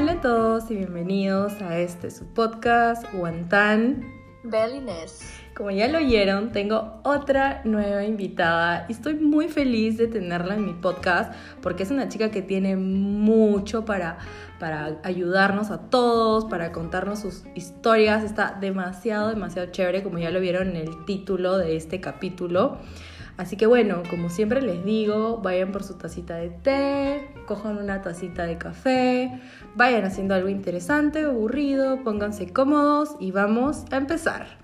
Hola a todos y bienvenidos a este su podcast Guantán. Belines. Como ya lo oyeron, tengo otra nueva invitada y estoy muy feliz de tenerla en mi podcast porque es una chica que tiene mucho para, para ayudarnos a todos, para contarnos sus historias. Está demasiado, demasiado chévere, como ya lo vieron en el título de este capítulo. Así que bueno, como siempre les digo, vayan por su tacita de té, cojan una tacita de café, vayan haciendo algo interesante, aburrido, pónganse cómodos y vamos a empezar.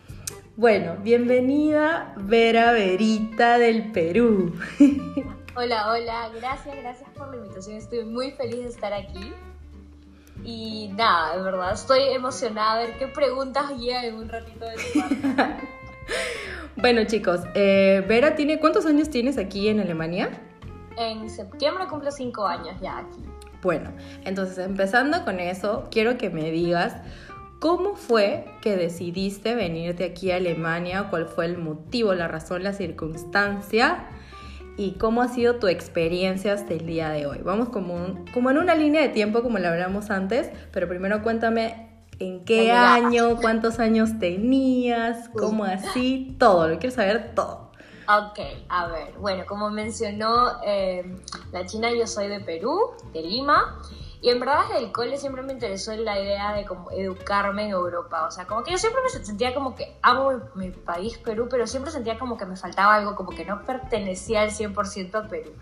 Bueno, bienvenida Vera Verita del Perú. Hola, hola, gracias, gracias por la invitación, estoy muy feliz de estar aquí. Y nada, de verdad, estoy emocionada a ver qué preguntas llegan en un ratito de tu. Bueno chicos, eh, Vera tiene, ¿cuántos años tienes aquí en Alemania? En septiembre cumplo cinco años ya aquí. Bueno, entonces empezando con eso, quiero que me digas cómo fue que decidiste venirte aquí a Alemania, cuál fue el motivo, la razón, la circunstancia y cómo ha sido tu experiencia hasta el día de hoy. Vamos como, como en una línea de tiempo como lo hablamos antes, pero primero cuéntame en qué año, cuántos años tenías, cómo así, todo, lo quiero saber todo. Ok, a ver, bueno, como mencionó eh, la China, yo soy de Perú, de Lima, y en verdad desde el cole siempre me interesó la idea de como educarme en Europa, o sea, como que yo siempre me sentía como que amo mi, mi país, Perú, pero siempre sentía como que me faltaba algo, como que no pertenecía al 100% a Perú.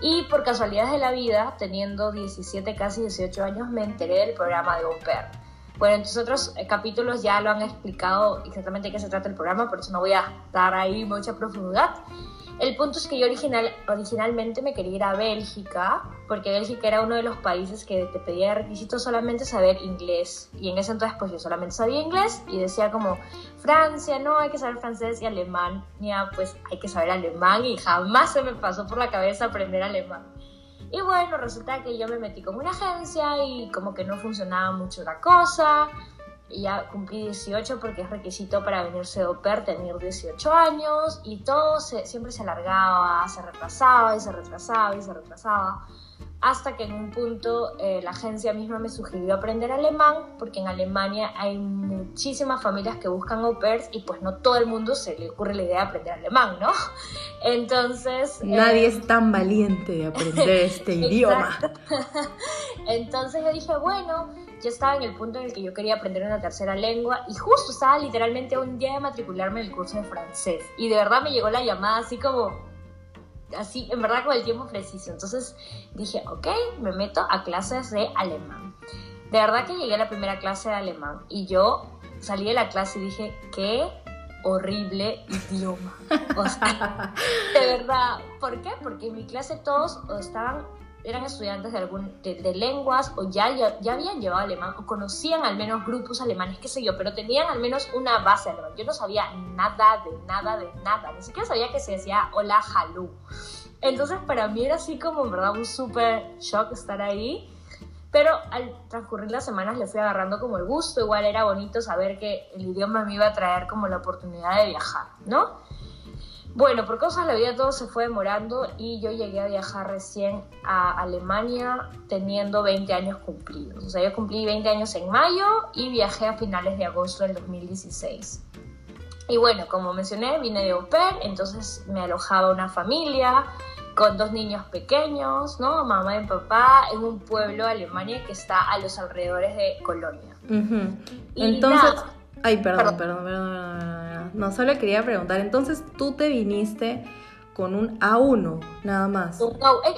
Y por casualidades de la vida, teniendo 17, casi 18 años, me enteré del programa de Au Pair bueno, entonces otros eh, capítulos ya lo han explicado exactamente de qué se trata el programa, por eso no voy a dar ahí mucha profundidad. El punto es que yo original, originalmente me quería ir a Bélgica, porque Bélgica era uno de los países que te pedía requisitos solamente saber inglés. Y en ese entonces pues yo solamente sabía inglés y decía como, Francia, no, hay que saber francés y alemán. Ya, pues hay que saber alemán y jamás se me pasó por la cabeza aprender alemán. Y bueno, resulta que yo me metí con una agencia y como que no funcionaba mucho la cosa. Y ya cumplí 18 porque es requisito para venirse de pair tener 18 años. Y todo siempre se alargaba, se retrasaba y se retrasaba y se retrasaba hasta que en un punto eh, la agencia misma me sugirió aprender alemán, porque en Alemania hay muchísimas familias que buscan au pairs y pues no todo el mundo se le ocurre la idea de aprender alemán, ¿no? Entonces... Nadie eh, es tan valiente de aprender este idioma. Entonces yo dije, bueno, yo estaba en el punto en el que yo quería aprender una tercera lengua y justo estaba literalmente un día de matricularme en el curso de francés. Y de verdad me llegó la llamada así como así, en verdad con el tiempo preciso. Entonces dije, ok, me meto a clases de alemán. De verdad que llegué a la primera clase de alemán y yo salí de la clase y dije, qué horrible idioma. O sea, de verdad, ¿por qué? Porque en mi clase todos estaban eran estudiantes de, algún, de, lenguas o ya, ya, habían llevado alemán o conocían al menos grupos alemanes, qué sé yo, pero tenían al menos una base alemán. Yo no sabía nada de nada de nada, ni siquiera sabía que se decía hola, hallo. Entonces para mí era así como en verdad un súper shock estar ahí. Pero al transcurrir las semanas le fui agarrando como el gusto, igual era bonito saber que el idioma me iba a traer como la oportunidad de viajar, ¿no? Bueno, por cosas de la vida todo se fue demorando y yo llegué a viajar recién a Alemania teniendo 20 años cumplidos. O sea, yo cumplí 20 años en mayo y viajé a finales de agosto del 2016. Y bueno, como mencioné, vine de au pair, entonces me alojaba una familia con dos niños pequeños, ¿no? Mamá y papá, en un pueblo de Alemania que está a los alrededores de Colonia. Entonces, ay, perdón, perdón, perdón, No, solo quería preguntar, entonces tú te viniste con un A1, nada más.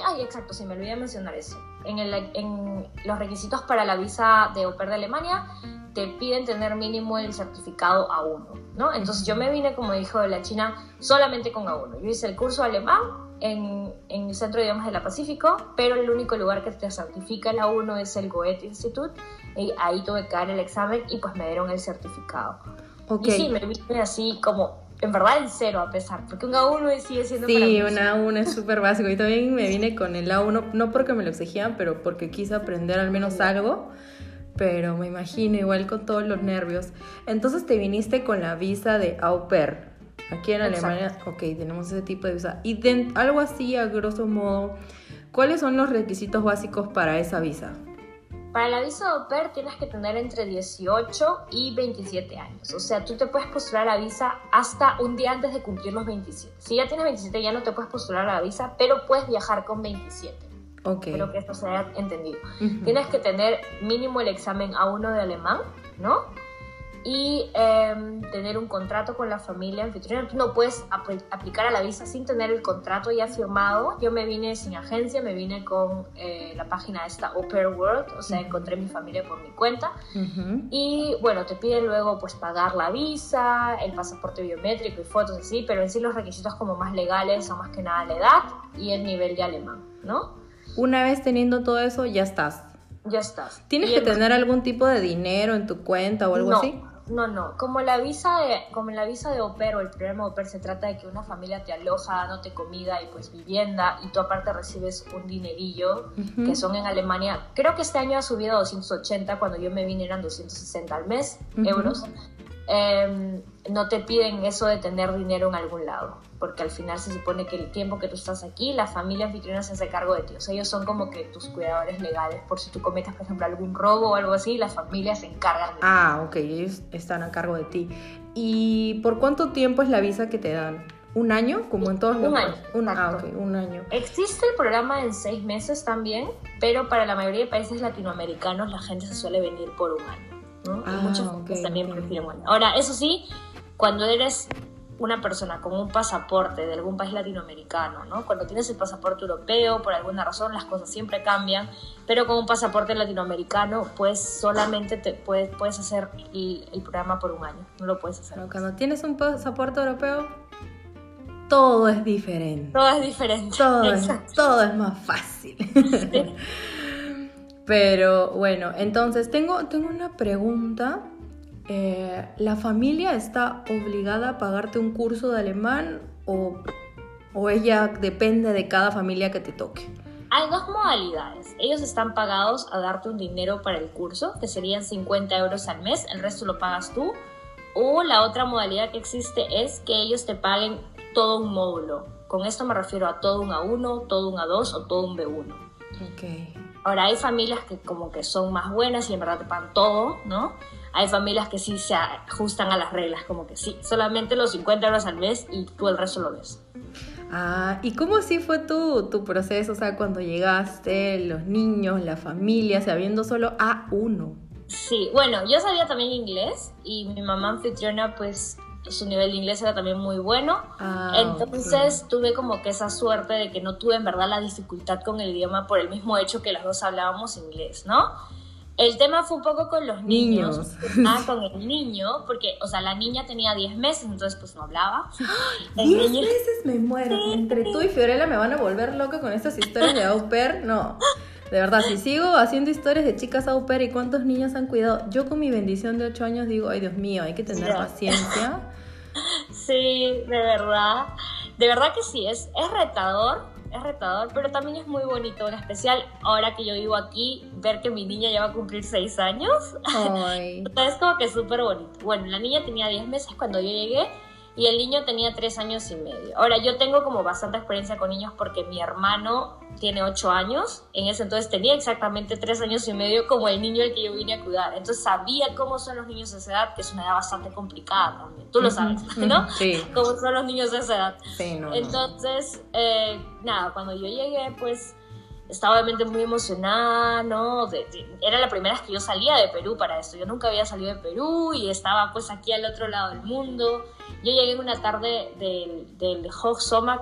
ay, exacto, sí, me olvidé mencionar eso. En, el, en los requisitos para la visa de au pair de Alemania te piden tener mínimo el certificado A1, ¿no? Entonces yo me vine, como dijo la China, solamente con A1. Yo hice el curso alemán en, en el Centro de Idiomas de la Pacífico, pero el único lugar que te certifica el A1 es el Goethe Institute, y ahí tuve que dar el examen y pues me dieron el certificado. Okay. Y sí, me vine así como en verdad en cero a pesar, porque un A1 sigue siendo... Sí, un A1 es súper básico. Y también me vine con el A1, no porque me lo exigían, pero porque quise aprender al menos algo pero me imagino igual con todos los nervios. Entonces te viniste con la visa de au pair. Aquí en Alemania, ok, tenemos ese tipo de visa. Y algo así, a grosso modo, ¿cuáles son los requisitos básicos para esa visa? Para la visa de au pair tienes que tener entre 18 y 27 años. O sea, tú te puedes postular a la visa hasta un día antes de cumplir los 27. Si ya tienes 27 ya no te puedes postular a la visa, pero puedes viajar con 27. Ok. Espero que esto se haya entendido. Tienes que tener mínimo el examen A1 de alemán, ¿no? Y em, tener un contrato con la familia anfitriona. Tú no puedes apl- aplicar a la visa sin tener el contrato ya firmado. Yo me vine sin agencia, me vine con eh, la página esta Au Pair World, o sea, encontré mi familia por mi cuenta. Ujú. Y bueno, te piden luego pues pagar la visa, el pasaporte biométrico y fotos así, pero en sí los requisitos como más legales son más que nada la edad y el nivel de alemán, ¿no? Una vez teniendo todo eso, ya estás. Ya estás. ¿Tienes Y que el- tener algún tipo de dinero en tu cuenta o algo no, así? No, no. Como la visa de, como la visa de au pair o el programa au pair se trata de que una familia te aloja, dándote comida y pues vivienda y tú aparte recibes un dinerillo que son en Alemania. Creo que este año ha subido a 280, cuando yo me vine eran 260 al mes, euros. Em, no te piden eso de tener dinero en algún lado, porque al final se supone que el tiempo que tú estás aquí, la familia anfitriona se hace cargo de ti. O sea, ellos son como que tus cuidadores legales, por si tú cometes, por ejemplo, algún robo o algo así, la familia se encarga de ti. Ah, ok, ellos están a cargo de ti. ¿Y por cuánto tiempo es la visa que te dan? ¿Un año? Como en todos los año, países? Un, ah, un año. Existe el programa en seis meses también, pero para la mayoría de países latinoamericanos la gente se suele venir por un año. ¿no? Y Ah, muchos ok, países también prefieren un año. Ahora, eso sí, cuando eres una persona con un pasaporte de algún país latinoamericano, ¿no? Cuando tienes el pasaporte europeo, por alguna razón las cosas siempre cambian, pero con un pasaporte latinoamericano, pues solamente te puedes, puedes hacer el, el programa por un año, no lo puedes hacer. Pero cuando tienes un pasaporte europeo, todo es diferente. Todo es diferente. Todo es, todo es más fácil. Pero bueno, entonces tengo, tengo una pregunta. Eh, ¿La familia está obligada a pagarte un curso de alemán o, o ella depende de cada familia que te toque? Hay dos modalidades. Ellos están pagados a darte un dinero para el curso, que serían 50 euros al mes, el resto lo pagas tú. O la otra modalidad que existe es que ellos te paguen todo un módulo. Con esto me refiero a todo un A1, todo un A2 o todo un B1. Ok. Ahora, hay familias que como que son más buenas y en verdad te pagan todo, ¿no? Hay familias que sí se ajustan a las reglas, como que sí, solamente los 50 euros al mes y tú el resto lo ves. Ah, ¿y cómo así fue tu, tu proceso? O sea, cuando llegaste, los niños, la familia, sabiendo solo A1. Sí, bueno, yo sabía también inglés y mi mamá anfitriona, pues su nivel de inglés era también muy bueno. Ah, Entonces tuve como que esa suerte de que no tuve en verdad la dificultad con el idioma por el mismo hecho que las dos hablábamos inglés, ¿no? El tema fue un poco con los niños. Niños. Ah, con el niño, porque, o sea, la niña tenía 10 meses, entonces pues no hablaba. El Diez niño- meses me muero. Entre tú y Fiorella me van a volver loca con estas historias de au pair. No. De verdad, si sigo haciendo historias de chicas au pair y cuántos niños han cuidado, yo con mi bendición de 8 años digo, ay Dios mío, hay que tener Ya. paciencia. Sí, de verdad. De verdad que sí, es, es retador, es retador, pero también es muy bonito, en especial ahora que yo vivo aquí, ver que mi niña ya va a cumplir 6 años. Ay. Es como que súper bonito. Bueno, la niña tenía 10 meses cuando yo llegué y el niño tenía 3 años y medio. Ahora, yo tengo como bastante experiencia con niños porque mi hermano tiene 8 años. En ese entonces tenía exactamente 3 años y medio como el niño al que yo vine a cuidar. Entonces sabía cómo son los niños de esa edad, que es una edad bastante complicada también. Tú lo sabes, ¿no? Sí, Cómo son los niños de esa edad. sí, no. no. Entonces, eh, nada, cuando yo llegué, pues estaba obviamente muy emocionada, ¿no? Era la primera vez que yo salía de Perú para esto. Yo nunca había salido de Perú y estaba pues aquí al otro lado del mundo. Yo llegué una tarde del, del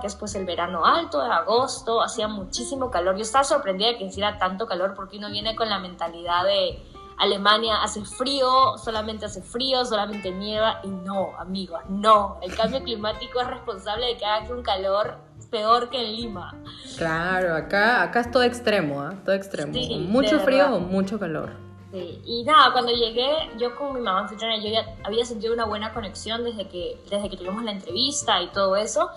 que es pues el verano alto, de agosto, hacía muchísimo calor. Yo estaba sorprendida de que hiciera tanto calor porque uno viene con la mentalidad de Alemania hace frío, solamente hace frío, solamente nieva y no, amigos, no. El cambio climático es responsable de que haga que un calor peor que en Lima. Claro, acá, acá es todo extremo, ¿ah? Todo extremo. Sí, mucho frío o mucho calor. Sí, Y nada, cuando llegué, yo con mi mamá anfitriona, yo ya había sentido una buena conexión desde que, desde que tuvimos la entrevista y todo eso.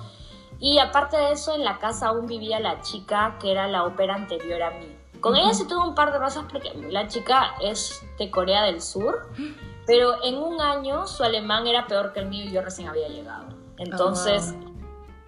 Y aparte de eso, en la casa aún vivía la chica que era la ópera anterior a mí. Con ella sí tuve un par de cosas porque la chica es de Corea del Sur, pero en un año su alemán era peor que el mío y yo recién había llegado. Entonces,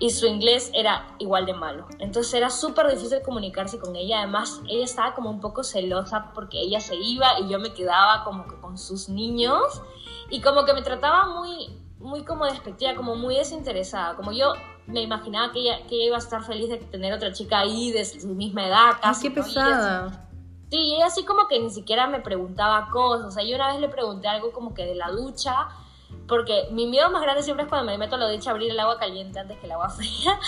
y su inglés era igual de malo. Entonces era súper difícil comunicarse con ella. Además, ella estaba como un poco celosa porque ella se iba y yo me quedaba como que con sus niños y como que me trataba muy, muy como despectiva, como muy desinteresada. Como yo me imaginaba que ella, que iba a estar feliz de tener otra chica ahí de su misma edad. Casi, qué pesada. sí, y ella así como que ni siquiera me preguntaba cosas. O sea, yo una vez le pregunté algo como que de la ducha porque mi miedo más grande siempre es cuando me meto a lo dicho abrir el agua caliente antes que el agua fría.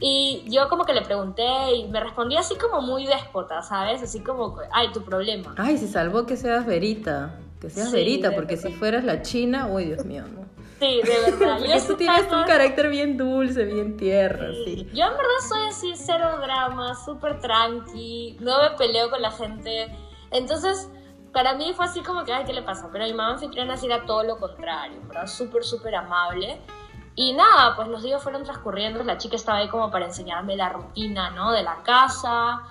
Y yo como que le pregunté y me respondía así como muy déspota, ¿sabes? Así como, ay, tu problema. Ay, se salvó que seas verita, que seas verita, porque si fueras la china, uy, Dios mío, ¿no? Sí, de verdad. porque tú tienes un carácter bien dulce, bien tierra, sí. Yo en verdad soy así, cero drama, súper tranqui, no me peleo con la gente. Entonces, para mí fue así como que, ay, ¿qué le pasa? Pero mi mamá anfitriona sí era todo lo contrario, ¿verdad? Súper, súper amable. Y nada, pues los días fueron transcurriendo, la chica estaba ahí como para enseñarme la rutina, ¿no? De la casa.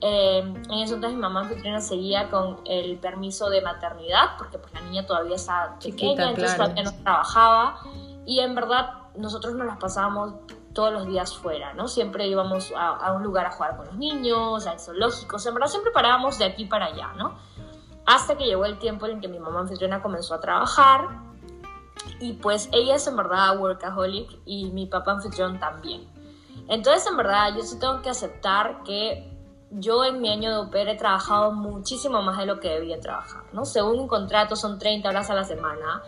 Eh, en ese entonces mi mamá anfitriona seguía con el permiso de maternidad, porque pues la niña todavía estaba pequeña, entonces todavía no trabajaba. Y en verdad nosotros nos las pasábamos todos los días fuera, ¿no? Siempre íbamos a, a un lugar a jugar con los niños, al zoológico, o sea, en verdad siempre parábamos de aquí para allá, ¿no? Hasta que llegó el tiempo en que mi mamá anfitriona comenzó a trabajar y pues ella es en verdad workaholic y mi papá anfitrión también. Entonces en verdad yo sí tengo que aceptar que yo en mi año de opera he trabajado muchísimo más de lo que debía trabajar, ¿no? Según un contrato son 30 horas a la semana.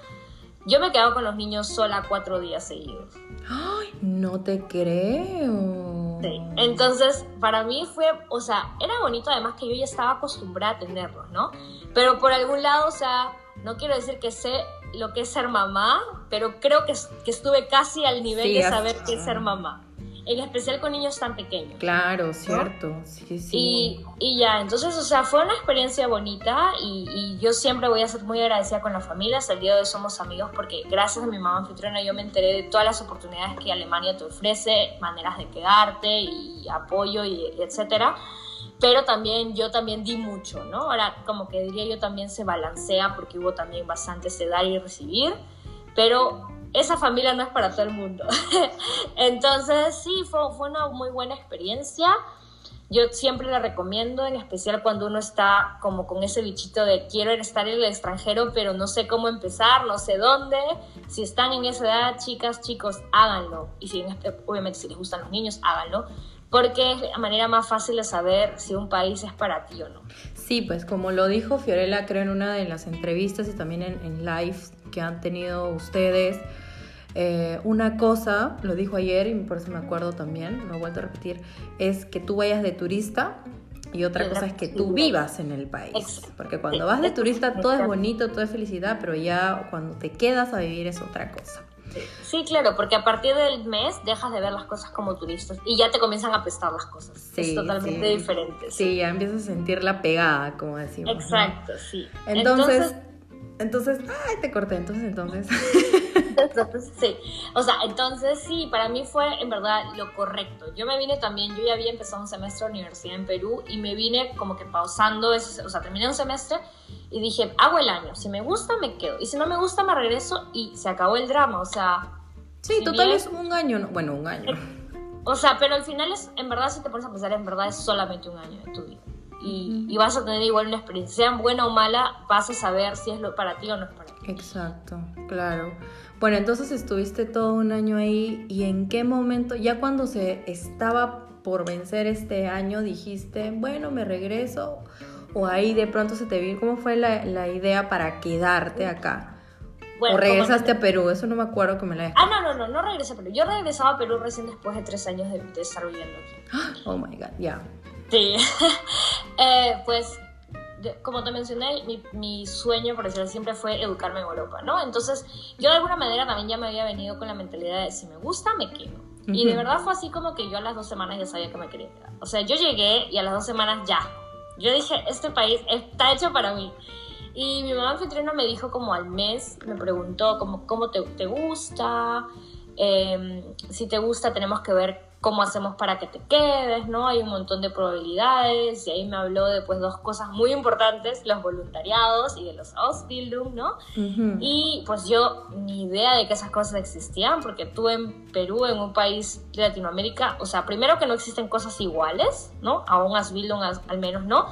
Yo me quedado con los niños sola cuatro días seguidos. ¡Ay! No te creo. Sí. Entonces, para mí fue, o sea, era bonito además que yo ya estaba acostumbrada a tenerlos, ¿no? Pero por algún lado, o sea, no quiero decir que sé lo que es ser mamá, pero creo que, que estuve casi al nivel de saber qué es ser mamá. En especial con niños tan pequeños. Claro, cierto. Sí, sí. Y, y, ya, entonces, o sea, fue una experiencia bonita y, y, yo siempre voy a ser muy agradecida con la familia. Hasta el día de hoy somos amigos porque gracias a mi mamá anfitriona yo me enteré de todas las oportunidades que Alemania te ofrece, maneras de quedarte y apoyo y etcétera pero también yo también di mucho, ¿no? Ahora como que diría yo también se balancea porque hubo también bastante de dar y recibir, pero esa familia no es para todo el mundo. Entonces sí, fue, fue una muy buena experiencia. Yo siempre la recomiendo, en especial cuando uno está como con ese bichito de quiero estar en el extranjero, pero no sé cómo empezar, no sé dónde. Si están en esa edad, chicas, chicos, háganlo. Y si obviamente si les gustan los niños, háganlo porque es la manera más fácil de saber si un país es para ti o no. Sí, pues como lo dijo Fiorella, creo en una de las entrevistas y también en, en live que han tenido ustedes, eh, una cosa, lo dijo ayer y por eso me acuerdo también, lo he vuelto a repetir, es que tú vayas de turista y otra cosa es que tú vivas en el país. Porque cuando vas de turista todo es bonito, todo es felicidad, pero ya cuando te quedas a vivir es otra cosa. Sí, claro, porque a partir del mes dejas de ver las cosas como turistas y ya te comienzan a prestar las cosas. es totalmente diferente. Sí. ya empiezas a sentir la pegada, como decimos. Exacto, sí. Entonces, entonces, ay, te corté, entonces, entonces. entonces, sí. O sea, entonces sí, para mí fue en verdad lo correcto. Yo me vine también, yo ya había empezado un semestre de universidad en Perú y me vine como que pausando, ese, o sea, terminé un semestre y dije, hago el año, si me gusta me quedo y si no me gusta me regreso y se acabó el drama, o sea... Sí, total es un año, bueno, un año. O sea, pero al final es, en verdad, si te pones a pensar, en verdad es solamente un año de tu vida. Y, y, vas a tener igual una experiencia, sea buena o mala, vas a saber si es lo para ti o no es para ti. Exacto, claro. Bueno, entonces estuviste todo un año ahí y en qué momento, ya cuando se estaba por vencer este año, dijiste, bueno, me regreso o ahí de pronto se te vino, ¿cómo fue la, la idea para quedarte acá? Bueno, ¿O regresaste a Perú? Eso no me acuerdo que me la Ah, no, no, no, no regresé a Perú. Yo regresaba a Perú recién después de tres años de, de estar viviendo aquí. Oh my God, ya. Sí. eh, pues, como te mencioné, mi, mi, sueño, por decirlo siempre fue educarme en Europa, ¿no? Entonces, yo de alguna manera también ya me había venido con la mentalidad de si me gusta, me quedo. Uh -huh. Y de verdad fue así como que yo a las dos semanas ya sabía que me quería quedar. O sea, yo llegué y a las dos semanas ya. Yo dije, este país está hecho para mí. Y mi mamá anfitriona me dijo como al mes, me preguntó como, cómo te, te gusta, eh, si te gusta tenemos que ver cómo hacemos para que te quedes, ¿no? Hay un montón de probabilidades y ahí me habló de pues dos cosas muy importantes, los voluntariados y de los Ausbildung, ¿no? Y pues yo ni idea de que esas cosas existían porque tú en Perú, en un país de Latinoamérica, o sea, primero que no existen cosas iguales, ¿no? A un Ausbildung al menos no.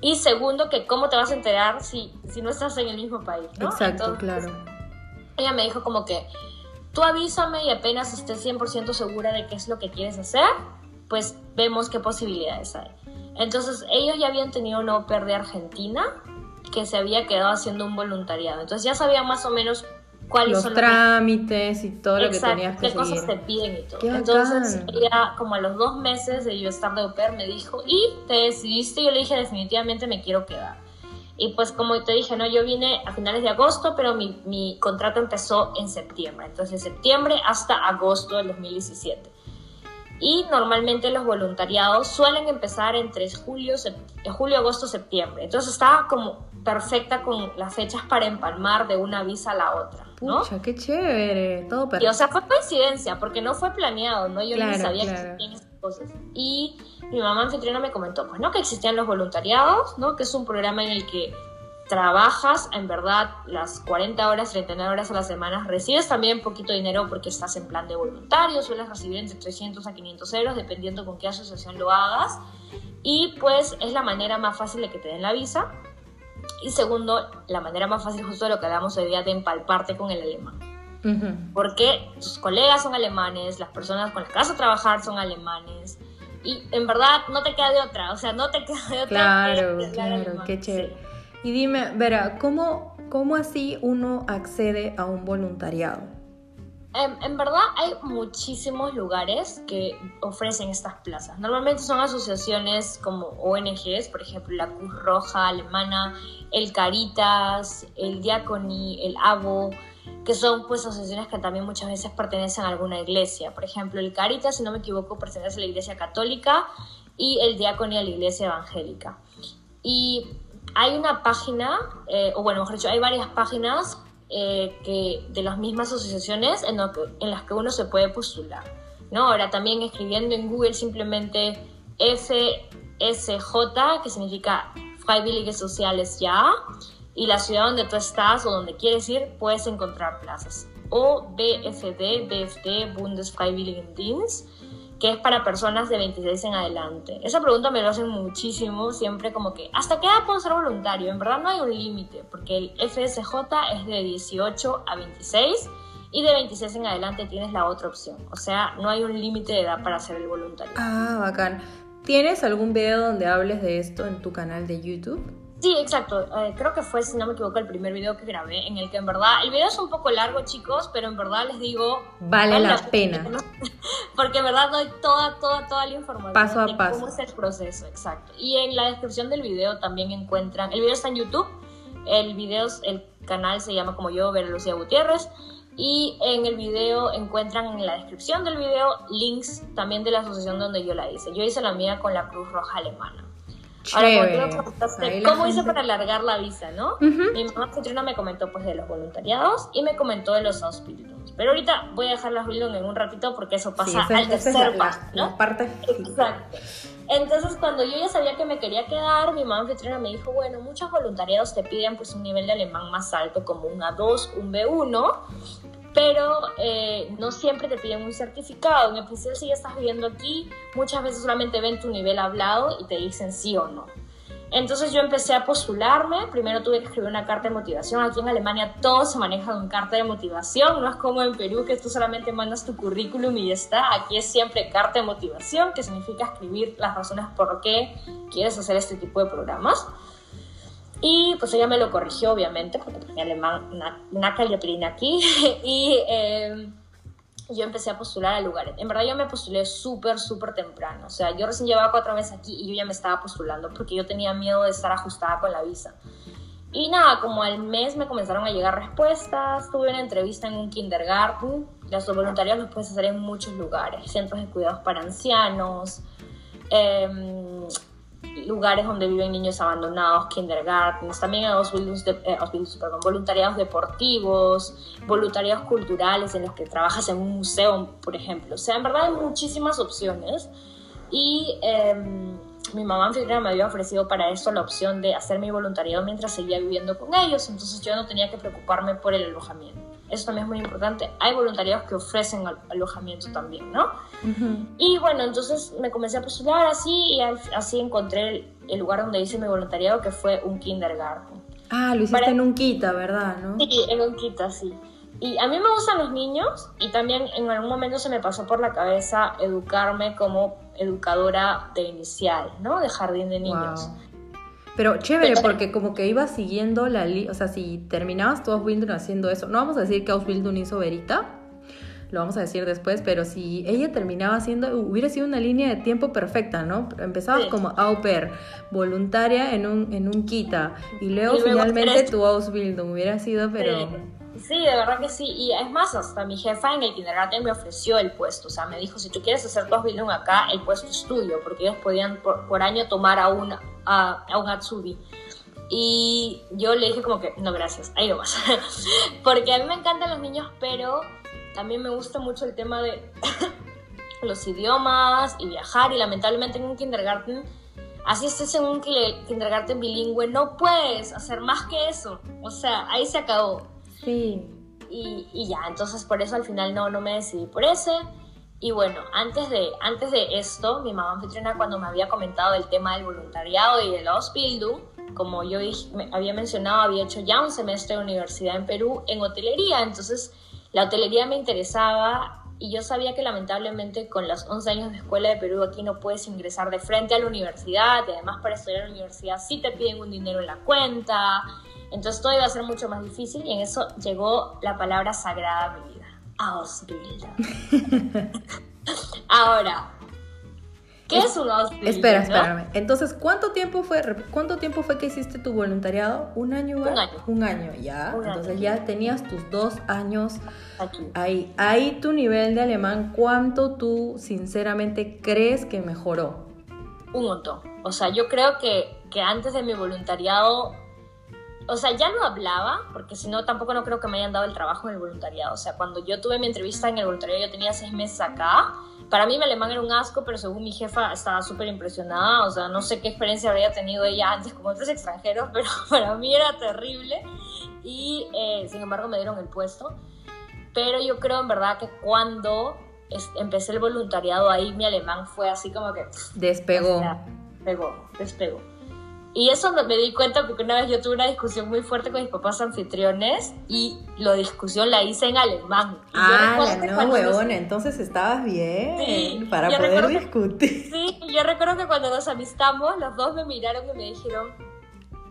Y segundo, que cómo te vas a enterar si, si no estás en el mismo país, ¿no? Exacto, claro. Ella me dijo como que tú avísame y apenas estés 100% segura de qué es lo que quieres hacer, pues vemos qué posibilidades hay. Entonces ellos ya habían tenido un au de Argentina que se había quedado haciendo un voluntariado. Entonces ya sabían más o menos cuáles los son trámites y todo lo que tenías que qué cosas te piden y todo. Entonces ella como a los dos meses de yo estar de au pair me dijo, ¿y te decidiste? Yo le dije definitivamente me quiero quedar. Y pues como te dije, no, yo vine a finales de agosto, pero mi, mi contrato empezó en septiembre. Entonces, septiembre hasta agosto del 2017. Y normalmente los voluntariados suelen empezar entre julio, julio, agosto, septiembre. Entonces estaba como perfecta con las fechas para empalmar de una visa a la otra. ¿no? Pucha, qué chévere, todo perfecto. Y, o sea, fue coincidencia, porque no fue planeado, ¿no? Yo ni sabía que existían esas Y mi mamá anfitriona me comentó, pues, ¿no? Que existían los voluntariados, ¿no? Que es un programa en el que trabajas en verdad las 40 horas, 39 horas a la semana, recibes también poquito dinero porque estás en plan de voluntario, sueles recibir entre 300 a 500 euros dependiendo con qué asociación lo hagas y pues es la manera más fácil de que te den la visa y segundo, la manera más fácil justo de lo que hablamos hoy día de empalparte con el alemán. Porque tus colegas son alemanes, las personas con las que vas a trabajar son alemanes, y en verdad no te queda de otra, o sea, no te queda de otra. Claro, claro, qué chévere. Y dime, Vera, ¿cómo, ¿cómo así uno accede a un voluntariado? En, en, verdad hay muchísimos lugares que ofrecen estas plazas. Normalmente son asociaciones como ONGs, por ejemplo la Cruz Roja Alemana, el Caritas, el Diaconi, el ABO, que son pues asociaciones que también muchas veces pertenecen a alguna iglesia. Por ejemplo, el Caritas, si no me equivoco, pertenece a la iglesia católica y el Diácono a la iglesia evangélica. Y hay una página, eh, o bueno, mejor dicho, hay varias páginas eh, que, de las mismas asociaciones en, las que uno se puede postular. ¿no? Ahora también escribiendo en Google simplemente FSJ, que significa Freiwillige Sociales Ya, y la ciudad donde tú estás o donde quieres ir, puedes encontrar plazas. O BFD, BFD, Bundesfreiwilligendienst, que es para personas de 26 en adelante. Esa pregunta me lo hacen muchísimo, siempre como que, ¿hasta qué edad puedo ser voluntario? En verdad no hay un límite, porque el FSJ es de 18 a 26 y de 26 en adelante tienes la otra opción. O sea, no hay un límite de edad para ser el voluntario. Ah, bacán. ¿Tienes algún video donde hables de esto en tu canal de YouTube? Sí, exacto. Eh, creo que fue, si no me equivoco, el primer video que grabé en el que en verdad, el video es un poco largo, chicos, pero en verdad les digo... Vale, la, pena. Porque en verdad doy toda, toda, toda la información paso a de paso. cómo es el proceso, exacto. Y en la descripción del video también encuentran, el video está en YouTube, el video, el canal se llama como yo, Vera Lucía Gutiérrez, y en el video encuentran en la descripción del video links también de la asociación donde yo la hice. Yo hice la mía con la Cruz Roja Alemana. Ahora, cómo hice para alargar la visa, ¿no? Mi mamá Katrina me comentó pues de los voluntariados y me comentó de los auspicios. Pero ahorita voy a dejar las en un ratito porque eso pasa al tercer paso, ¿no? parte. Exacto. Entonces, cuando yo ya sabía que me quería quedar, mi mamá anfitriona me dijo, bueno, muchos voluntariados te piden pues un nivel de alemán más alto, como un A2, un B1, pero eh, no siempre te piden un certificado. En especial si ya estás viviendo aquí, muchas veces solamente ven tu nivel hablado y te dicen sí o no. Entonces yo empecé a postularme, primero tuve que escribir una carta de motivación, aquí en Alemania todo se maneja con carta de motivación, no es como en Perú que tú solamente mandas tu currículum y ya está, aquí es siempre carta de motivación, que significa escribir las razones por qué quieres hacer este tipo de programas. Y pues ella me lo corrigió, obviamente, porque tenía alemán, una, una aquí. y eh, yo empecé a postular a lugares. En verdad, yo me postulé súper, súper temprano. O sea, yo recién llevaba cuatro meses aquí y yo ya me estaba postulando porque yo tenía miedo de estar ajustada con la visa. Y nada, como al mes me comenzaron a llegar respuestas. Tuve una entrevista en un kindergarten. Los voluntarios los puedes hacer en muchos lugares: centros de cuidados para ancianos. Eh, lugares donde viven niños abandonados, kindergartens, también hay eh, voluntariados deportivos, voluntariados culturales en los que trabajas en un museo, por ejemplo. O sea, en verdad hay muchísimas opciones y em, mi mamá anfitriona me había ofrecido para eso la opción de hacer mi voluntariado mientras seguía viviendo con ellos, entonces yo no tenía que preocuparme por el alojamiento. Eso también es muy importante. Hay voluntariados que ofrecen alojamiento también, ¿no? Y bueno, entonces me comencé a postular así y así encontré el, lugar donde hice mi voluntariado, que fue un kindergarten. Ah, lo hiciste en un quita, ¿verdad? ¿no? Sí, en un quita, sí. Y a mí me gustan los niños y también en algún momento se me pasó por la cabeza educarme como educadora de inicial, ¿no? De jardín de niños. Pero chévere, porque como que ibas siguiendo la línea, o sea, si terminabas tu Ausbildung haciendo eso, no vamos a decir que Ausbildung hizo Verita, lo vamos a decir después, pero si ella terminaba haciendo, hubiera sido una línea de tiempo perfecta, ¿no? Empezabas como au pair, voluntaria en un, en un kita, y luego, finalmente tu Ausbildung hubiera sido, pero... Sí, de verdad que sí. Y es más, hasta mi jefa en el kindergarten me ofreció el puesto. O sea, me dijo, si tú quieres hacer tu Ausbildung acá, el puesto es tuyo, porque ellos podían por, año tomar a, una, a, a un Atsubi. Y yo le dije como que, no, gracias, ahí no vas. porque a mí me encantan los niños, pero también me gusta mucho el tema de los idiomas y viajar. Y lamentablemente en un kindergarten, así estés en un kindergarten bilingüe, no puedes hacer más que eso. O sea, ahí se acabó. Y, y, ya, entonces por eso al final no, no me decidí por ese. Y bueno, antes de, antes de esto, mi mamá anfitriona cuando me había comentado el tema del voluntariado y del Ausbildung, como yo había mencionado, había hecho ya un semestre de universidad en Perú en hotelería, entonces la hotelería me interesaba y yo sabía que lamentablemente con los 11 años de escuela de Perú aquí no puedes ingresar de frente a la universidad y además para estudiar en la universidad sí te piden un dinero en la cuenta entonces todo iba a ser mucho más difícil y en eso llegó la palabra sagrada a mi vida, Ausbildung. Ahora, ¿qué es, un Ausbildung? Espera, espérame. Entonces, ¿cuánto tiempo fue cuánto tiempo fue que hiciste tu voluntariado? ¿Un año? Un año. Un año, ya. Entonces ya tenías tus dos años aquí. Ahí, ahí tu nivel de alemán, ¿cuánto tú sinceramente crees que mejoró? Un montón. O sea, yo creo que, que antes de mi voluntariado o sea, ya no hablaba, porque si no, tampoco no creo que me hayan dado el trabajo en el voluntariado. O sea, cuando yo tuve mi entrevista en el voluntariado, yo tenía seis meses acá. Para mí mi alemán era un asco, pero según mi jefa estaba súper impresionada. O sea, no sé qué experiencia habría tenido ella antes con otros extranjeros, pero para mí era terrible. Y eh, sin embargo me dieron el puesto. Pero yo creo en verdad que cuando empecé el voluntariado ahí, mi alemán fue así como que... Despegó. despegó, despegó. Y eso me di cuenta porque una vez yo tuve una discusión muy fuerte con mis papás anfitriones y la discusión la hice en alemán. ah, no, huevón, entonces estabas bien para poder discutir. sí, yo recuerdo que cuando nos amistamos, los dos me miraron y me dijeron,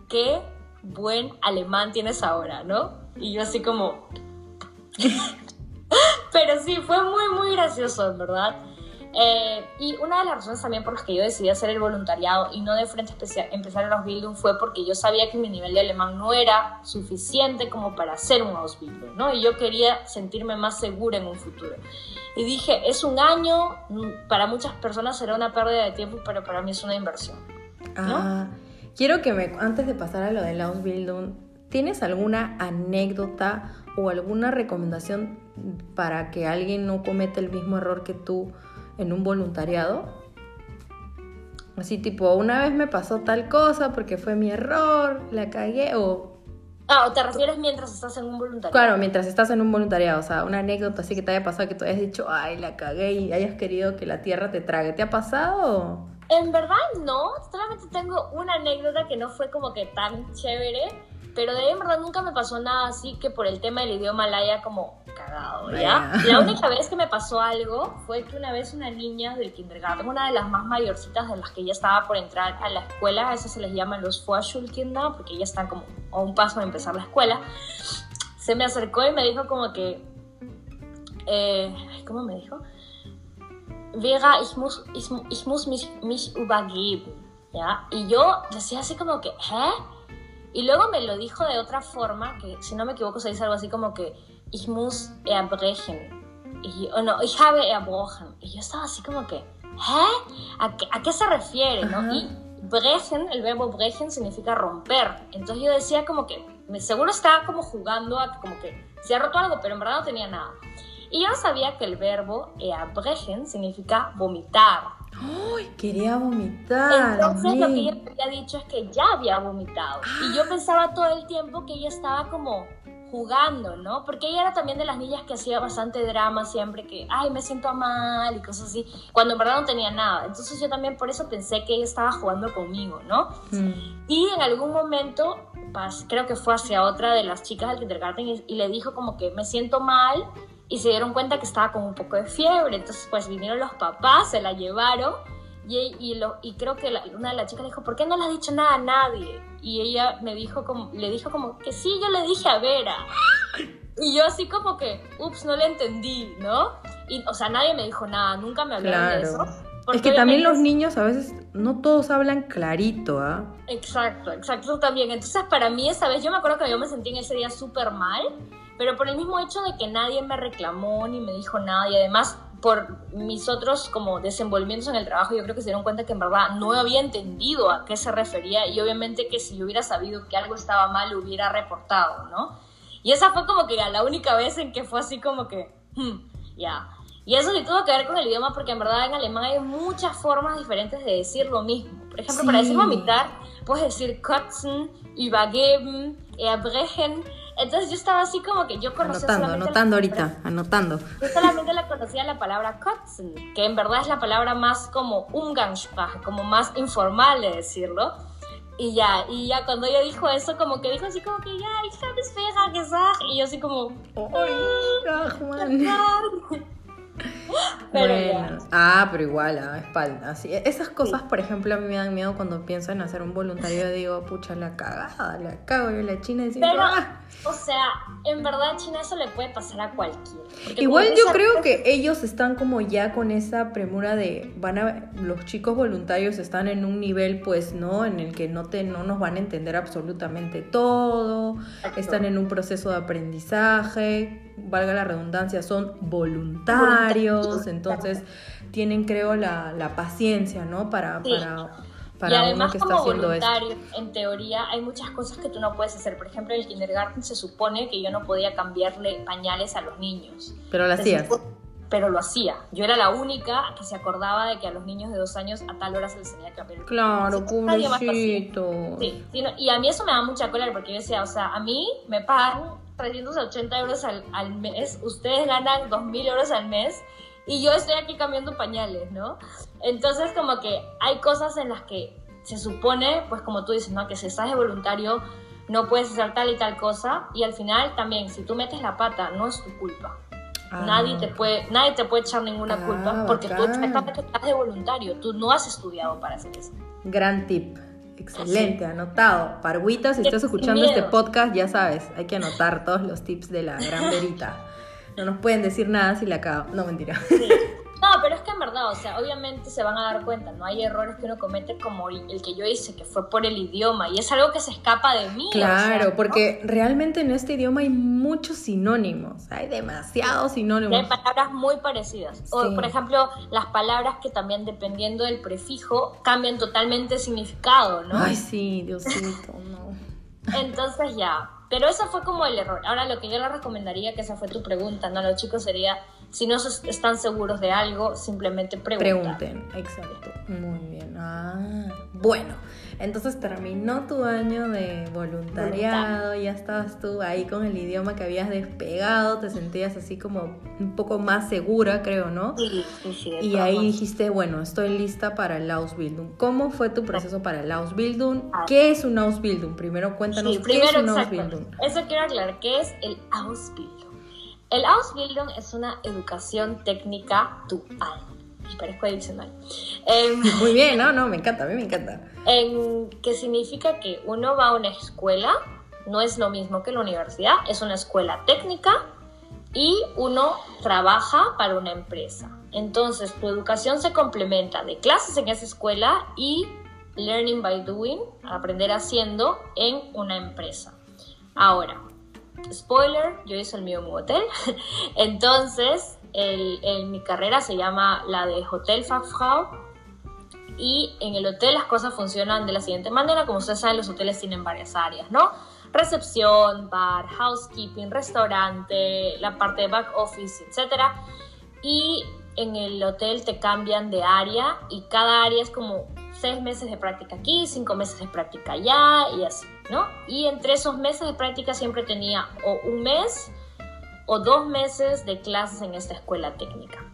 qué buen alemán tienes ahora, ¿no? Y yo así como... Pero sí, fue muy, muy gracioso, en verdad. Eh, y una de las razones también por las que yo decidí hacer el voluntariado y no de frente especial, empezar el Ausbildung fue porque yo sabía que mi nivel de alemán no era suficiente como para hacer un Ausbildung, ¿no? Y yo quería sentirme más segura en un futuro. Y dije, es un año, mm, para muchas personas será una pérdida de tiempo, pero para mí es una inversión. Ah, quiero que me, antes de pasar a lo del Ausbildung, ¿tienes alguna anécdota o alguna recomendación para que alguien no cometa el mismo error que tú? En un voluntariado. Así tipo, una vez me pasó tal cosa porque fue mi error, la cagué o... Ah, ¿o te refieres mientras estás en un voluntariado? Claro, mientras estás en un voluntariado, o sea, una anécdota así que te haya pasado que tú hayas dicho, ay, la cagué y hayas querido que la tierra te trague. ¿Te ha pasado? En verdad no, solamente tengo una anécdota que no fue como que tan chévere, pero de ahí en verdad nunca me pasó nada así que por el tema del idioma la haya como cagado, ¿ya? La única vez que me pasó algo fue que una vez una niña del kindergarten, una de las más mayorcitas de las que ya estaba por entrar a la escuela, a eso se les llama los Vorschulkinder, porque ya están como a un paso de empezar la escuela, se me acercó y me dijo como que, eh, ¿cómo me dijo? Vera, ich muss, ich, ich muss mich, mich übergeben, ¿ya? Y yo decía así como que, ¿eh? Y luego me lo dijo de otra forma, que si no me equivoco se dice algo así como que ich muss erbrechen. Y, oh no, ich habe erbrochen. Y yo estaba así como que, ¿eh? ¿A qué, a qué se refiere? ¿no? Y brechen, el verbo brechen significa romper. Entonces yo decía como que, seguro estaba como jugando a como que se ha roto algo, pero en verdad no tenía nada. Y yo sabía que el verbo brechen significa vomitar. ¡Ay! Quería vomitar. Entonces lo que ella había dicho es que ya había vomitado. Y yo pensaba todo el tiempo que ella estaba como jugando, ¿no? Porque ella era también de las niñas que hacía bastante drama siempre, que, ay, me siento mal y cosas así, cuando en verdad no tenía nada. Entonces yo también por eso pensé que ella estaba jugando conmigo, ¿no? Mm. Y en algún momento, creo que fue hacia otra de las chicas del kindergarten y, le dijo como que me siento mal y se dieron cuenta que estaba con un poco de fiebre. Entonces pues vinieron los papás, se la llevaron y, y, lo, y creo que una de las chicas le dijo, ¿por qué no le has dicho nada a nadie? Y ella me dijo como, le dijo como que sí, yo le dije a Vera. Y yo así como que, ups, no le entendí, ¿no? Y, o sea, nadie me dijo nada, nunca me hablaron de eso. Es que también los niños a veces no todos hablan clarito, ¿ah? Exacto, exacto también. Entonces para mí esa vez, yo me acuerdo que yo me sentí en ese día súper mal, pero por el mismo hecho de que nadie me reclamó ni me dijo nada y además por mis otros como desenvolvimientos en el trabajo, yo creo que se dieron cuenta que en verdad no había entendido a qué se refería y obviamente que si yo hubiera sabido que algo estaba mal, lo hubiera reportado, ¿no? Y esa fue como que la única vez en que fue así como que, hmm, ya. Y eso sí tuvo que ver con el idioma porque en verdad en alemán hay muchas formas diferentes de decir lo mismo. Por ejemplo, para decir vomitar, puedes decir kotzen, übergeben, erbrechen, entonces yo estaba así como que yo conocía Anotando, anotando ahorita, anotando. Yo solamente la conocía la palabra kotzen, que en verdad es la palabra más como Umgangssprache, como más informal de decirlo. Y ya, y ya cuando ella dijo eso, como que dijo así como que ya, ich habe es gesagt. Y yo así como... ¡Ay, bueno. Ah, pero igual, a espalda. Esas cosas, por ejemplo, a mí me dan miedo cuando pienso en hacer un voluntario. Digo, pucha, la cagada, la cago yo la China diciendo, pero, ah". O sea, en verdad, China eso le puede pasar a cualquiera. Igual yo creo que ellos están como ya con esa premura de, van a, los chicos voluntarios están en un nivel, pues, ¿no? En el que no, te, no nos van a entender absolutamente todo. Están en un proceso de aprendizaje valga la redundancia, son voluntarios, entonces tienen, creo, la, la paciencia, ¿no? Para, para, para y además, que está como haciendo voluntario, en teoría, hay muchas cosas que tú no puedes hacer. Por ejemplo, en el kindergarten se supone que yo no podía cambiarle pañales a los niños. Pero lo hacías. Pero lo hacía. Yo era la única que se acordaba de que a los niños de dos años a tal hora se les tenía que cambiar Claro, pobrecito. Sí, sí, y a mí eso me da mucha cólera porque yo decía, o sea, a mí me pagan 380 euros al, al mes, ustedes ganan 2.000 euros al mes y yo estoy aquí cambiando pañales, ¿no? Entonces como que hay cosas en las que se supone, pues como tú dices, ¿no? Que si estás de voluntario no puedes hacer tal y tal cosa y al final también si tú metes la pata no es tu culpa. Ah. Nadie, te puede, nadie te puede echar ninguna ah, culpa porque tú estás de voluntario, tú no has estudiado para hacer eso. Gran tip. Excelente, anotado. Parguita, si estás escuchando este podcast, ya sabes, hay que anotar todos los tips de la gran verita. No nos pueden decir nada si la acabo. No, mentira. No, pero es que en verdad, o sea, obviamente se van a dar cuenta, no hay errores que uno comete como el, que yo hice, que fue por el idioma, y es algo que se escapa de mí. Claro, porque realmente en este idioma hay muchos sinónimos, hay demasiados sinónimos. hay palabras muy parecidas. O, por ejemplo, las palabras que también dependiendo del prefijo cambian totalmente significado, ¿no? Ay, sí, Diosito, no. Entonces ya, pero eso fue como el error. Ahora lo que yo le recomendaría, que esa fue tu pregunta, ¿no? Los chicos sería si no están seguros de algo, simplemente pregunten. Pregunten, exacto. Muy bien. Ah, bueno, entonces terminó tu año de voluntariado, ya estabas tú ahí con el idioma que habías despegado, te sentías así como un poco más segura, creo, ¿no? Sí, sí, sí. Y ahí dijiste, bueno, estoy lista para el Ausbildung. ¿Cómo fue tu proceso para el Ausbildung? Ah. ¿Qué es un Ausbildung? Primero cuéntanos qué es un Ausbildung. Eso quiero aclarar, ¿qué es el Ausbildung? El Ausbildung es una educación técnica dual. Parezco adicional. Em, Muy bien, no, no, me encanta, a mí me encanta. En, que significa que uno va a una escuela, no es lo mismo que la universidad, es una escuela técnica y uno trabaja para una empresa. Entonces, tu educación se complementa de clases en esa escuela y learning by doing, aprender haciendo en una empresa. Ahora, spoiler, yo hice el mío en un hotel. Entonces, el, mi carrera se llama la de Hotel Fachfrau. y en el hotel las cosas funcionan de la siguiente manera. Como ustedes saben, los hoteles tienen varias áreas, ¿no? Recepción, bar, housekeeping, restaurante, la parte de back office, etc. Y en el hotel te cambian de área y cada área es como seis meses de práctica aquí, cinco meses de práctica allá y así, ¿no? Y entre esos meses de práctica siempre tenía o un mes o dos meses de clases en esta escuela técnica.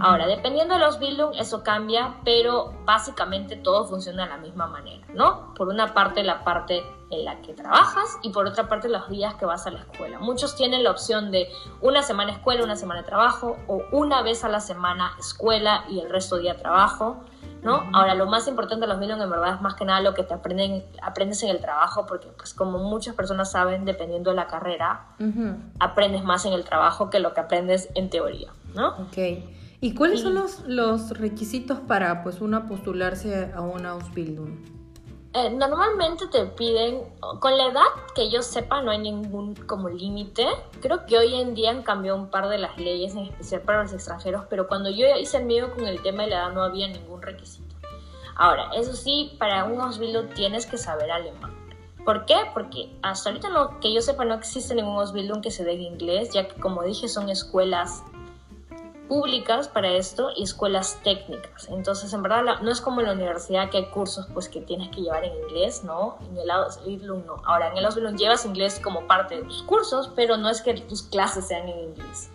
Ahora, dependiendo de los Bildung, eso cambia, pero básicamente todo funciona de la misma manera, ¿no? Por una parte, la parte en la que trabajas y por otra parte, los días que vas a la escuela. Muchos tienen la opción de una semana escuela, una semana trabajo, o una vez a la semana escuela y el resto día trabajo. ¿No? Ahora, lo más importante de los Bildung en verdad es más que nada lo que te aprenden, aprendes en el trabajo, porque pues como muchas personas saben, dependiendo de la carrera, aprendes más en el trabajo que lo que aprendes en teoría, ¿no? Ok. ¿Y cuáles son los, los requisitos para pues una postularse a una Ausbildung? Eh, normalmente te piden, con la edad que yo sepa, no hay ningún como límite. Creo que hoy en día han cambiado un par de las leyes, en especial para los extranjeros, pero cuando yo hice el mío con el tema de la edad no había ningún requisito. Ahora, eso sí, para un Ausbildung tienes que saber alemán. ¿Por qué? Porque hasta ahorita no, que yo sepa no existe ningún Ausbildung que se dé en inglés, ya que como dije son escuelas públicas para esto y escuelas técnicas. Entonces, en verdad, no es como en la universidad que hay cursos pues que tienes que llevar en inglés, ¿no? En el Ausbildung no. Ahora, en el Ausbildung llevas inglés como parte de tus cursos, pero no es que tus clases sean en inglés.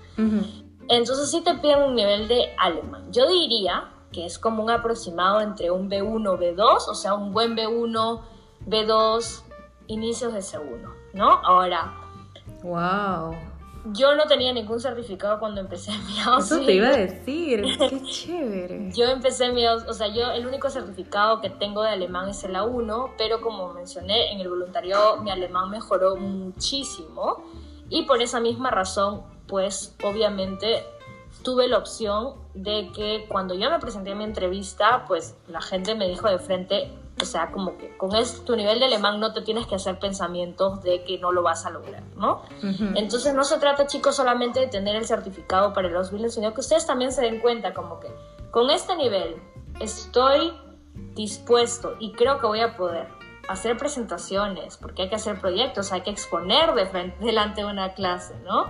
Entonces, sí te piden un nivel de alemán. Yo diría que es como un aproximado entre un B1, B2, o sea, un buen B1, B2, inicios de C1, ¿no? Ahora. ¡Wow! Yo no tenía ningún certificado cuando empecé mi Eso te iba a decir, qué chévere. Yo empecé mi, o sea, yo el único certificado que tengo de alemán es el A1, pero como mencioné, en el voluntariado mi alemán mejoró muchísimo y por esa misma razón, pues obviamente tuve la opción de que cuando yo me presenté a mi entrevista, pues la gente me dijo de frente, o sea, como que con este, tu nivel de alemán no te tienes que hacer pensamientos de que no lo vas a lograr, ¿no? Entonces no se trata, chicos, solamente de tener el certificado para los Ausbildung, sino que ustedes también se den cuenta como que con este nivel estoy dispuesto y creo que voy a poder hacer presentaciones, porque hay que hacer proyectos, hay que exponer de frente, delante de una clase, ¿no?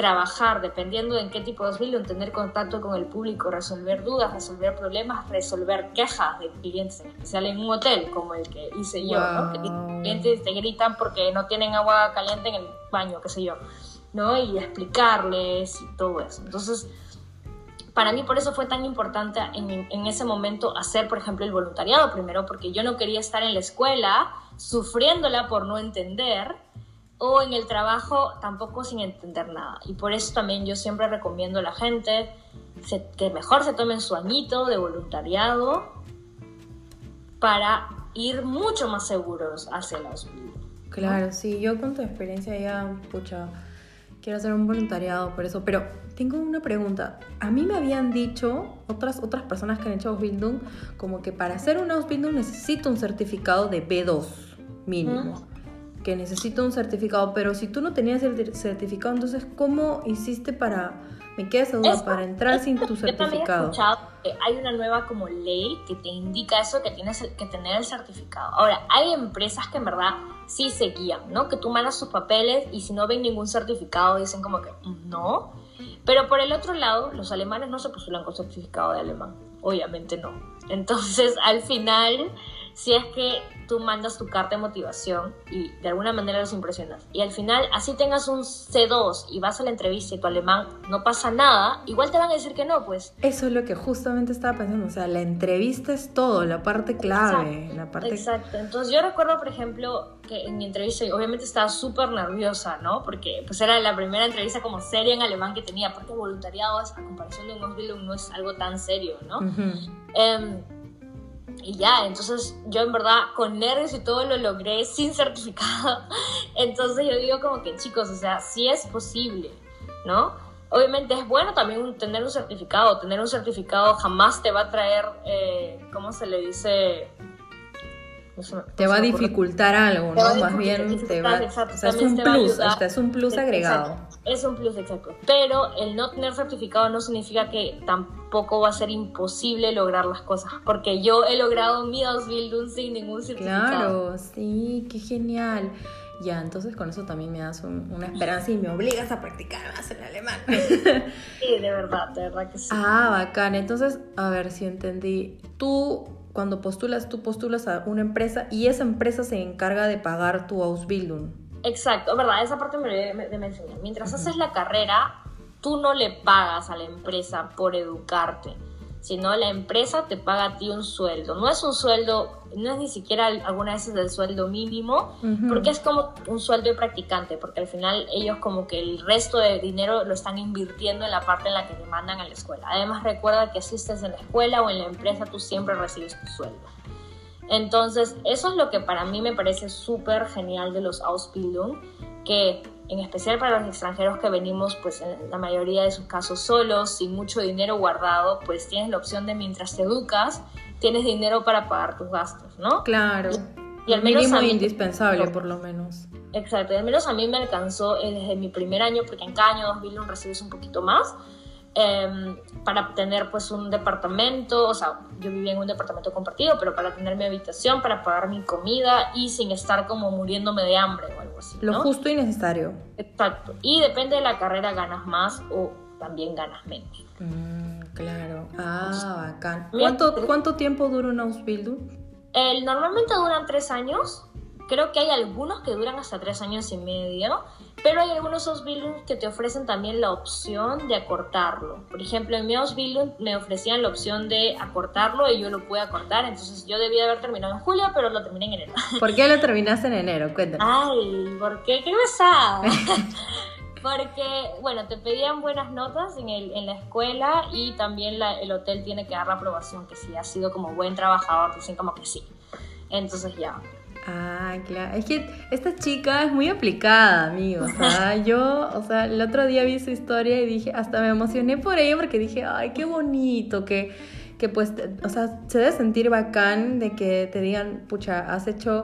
Trabajar, dependiendo de en qué tipo de Ausbildung, tener contacto con el público, resolver dudas, resolver problemas, resolver quejas de clientes, en especial en un hotel como el que hice yo, ¿no? Que clientes te gritan porque no tienen agua caliente en el baño, qué sé yo, ¿no? Y explicarles y todo eso. Entonces, para mí por eso fue tan importante en, en ese momento hacer, por ejemplo, el voluntariado primero, porque yo no quería estar en la escuela sufriéndola por no entender, o en el trabajo tampoco sin entender nada. Y por eso también yo siempre recomiendo a la gente que mejor se tomen su añito de voluntariado para ir mucho más seguros hacia los Claro, sí, yo con tu experiencia ya, pucha, quiero hacer un voluntariado por eso, pero tengo una pregunta. A mí me habían dicho otras, otras personas que han hecho Ausbildung como que para hacer un Ausbildung necesito un certificado de B2 mínimo que necesito un certificado, pero si tú no tenías el certificado, entonces ¿cómo hiciste para, me queda esa duda, para entrar sin tu certificado? Yo escuchado que hay una nueva como ley que te indica eso, que tienes que tener el certificado. Ahora, hay empresas que en verdad sí se guían, ¿no? Que tú mandas sus papeles y si no ven ningún certificado dicen como que mm, no. Pero por el otro lado, los alemanes no se postulan con certificado de alemán, obviamente no. Entonces, al final si es que tú mandas tu carta de motivación y de alguna manera los impresionas. Y al final, así tengas un C2 y vas a la entrevista y tu alemán no pasa nada, igual te van a decir que no, pues. Eso es lo que justamente estaba pensando. O sea, la entrevista es todo, la parte clave. Exacto, la parte... exacto. Entonces yo recuerdo, por ejemplo, que en mi entrevista, obviamente estaba súper nerviosa, ¿no? Porque pues era la primera entrevista como seria en alemán que tenía, porque voluntariado, a comparación de un Ausbildung, no es algo tan serio, ¿no? Y ya, entonces yo en verdad con nervios y todo lo logré sin certificado. Entonces yo digo como que chicos, o sea, sí es posible, ¿no? Obviamente es bueno también tener un certificado. Tener un certificado jamás te va a traer, eh, ¿cómo se le dice? Te va a dificultar algo, ¿no? Más bien te va, o sea, es un plus, es un plus agregado. Es un plus, exacto. Pero el no tener certificado no significa que tampoco va a ser imposible lograr las cosas, porque yo he logrado mi Ausbildung sin ningún certificado. Claro, sí, qué genial. Ya, entonces con eso también me das una esperanza y me obligas a practicar más el alemán. sí, de verdad, de verdad que sí. Ah, bacán. Entonces, a ver si entendí. Tú cuando postulas, tú postulas a una empresa y esa empresa se encarga de pagar tu Ausbildung. Exacto, verdad, esa parte me de mencionar. Mientras haces la carrera, tú no le pagas a la empresa por educarte, sino la empresa te paga a ti un sueldo. No es un sueldo no es ni siquiera algunas veces del sueldo mínimo, porque es como un sueldo de practicante, porque al final ellos como que el resto de dinero lo están invirtiendo en la parte en la que te mandan a la escuela. Además recuerda que asistes en la escuela o en la empresa, tú siempre recibes tu sueldo. Entonces, eso es lo que para mí me parece súper genial de los Ausbildung, que en especial para los extranjeros que venimos, pues en la mayoría de sus casos solos, sin mucho dinero guardado, pues tienes la opción de mientras te educas, tienes dinero para pagar tus gastos, ¿no? Claro. Y, al menos mínimo indispensable, por lo menos. Exacto, y al menos a mí me alcanzó eh, desde mi primer año, porque en cada año 2001 recibes un poquito más, em, para tener pues un departamento, o sea, yo vivía en un departamento compartido, pero para tener mi habitación, para pagar mi comida y sin estar como muriéndome de hambre o algo así. Lo justo y necesario. Exacto. Y depende de la carrera ganas más o también ganas menos. Mm. Claro. Ah, bacán. ¿Cuánto, ¿Cuánto tiempo dura un Ausbildung? El, normalmente duran tres años. Creo que hay algunos que duran hasta tres años y medio, pero hay algunos Ausbildung que te ofrecen también la opción de acortarlo. Por ejemplo, en mi Ausbildung me ofrecían la opción de acortarlo y yo lo pude acortar, entonces yo debía haber terminado en julio, pero lo terminé en enero. ¿Por qué lo terminaste en enero? Cuéntame. Ay, ¿por qué? ¿Qué pasa? Porque, bueno, te pedían buenas notas en, el, en la escuela y también el hotel tiene que dar la aprobación que si has sido como buen trabajador, dicen como que sí. Entonces ya. Ah, claro. Es que esta chica es muy aplicada, amigos. O sea, yo, o sea, el otro día vi su historia y dije, hasta me emocioné por ella porque dije, ay, qué bonito, que, que pues, o sea, se debe sentir bacán de que te digan, pucha, has hecho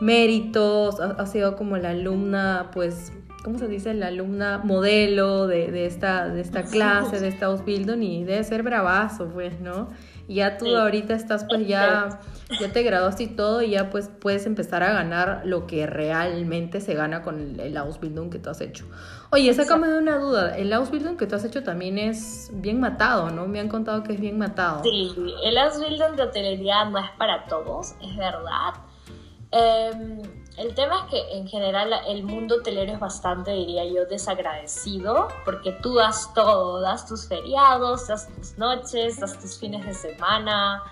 méritos, has sido como la alumna, pues, ¿cómo se dice? La alumna modelo de, de esta, de esta clase, de esta Ausbildung y debe ser bravazo, pues, ¿no? Ya tú ahorita estás, pues ya, ya te graduaste y todo y ya pues puedes empezar a ganar lo que realmente se gana con el, Ausbildung que tú has hecho. Oye, sácame de una duda, el Ausbildung que tú has hecho también es bien matado, ¿no? Me han contado que es bien matado. Sí, el Ausbildung de hotelería no es para todos, es verdad. Eh, el tema es que en general el mundo hotelero es bastante, diría yo, desagradecido, porque tú das todo, das tus feriados, das tus noches, das tus fines de semana,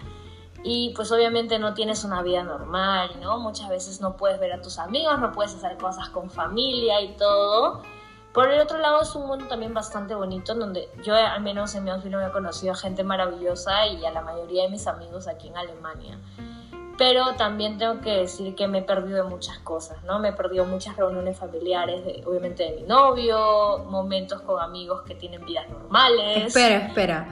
y pues obviamente no tienes una vida normal, ¿no? Muchas veces no puedes ver a tus amigos, no puedes hacer cosas con familia y todo. Por el otro lado es un mundo también bastante bonito, donde yo al menos en mi no he conocido a gente maravillosa y a la mayoría de mis amigos aquí en Alemania pero también tengo que decir que me he perdido de muchas cosas, ¿no? Me he perdido muchas reuniones familiares, obviamente de mi novio, momentos con amigos que tienen vidas normales. Espera, espera.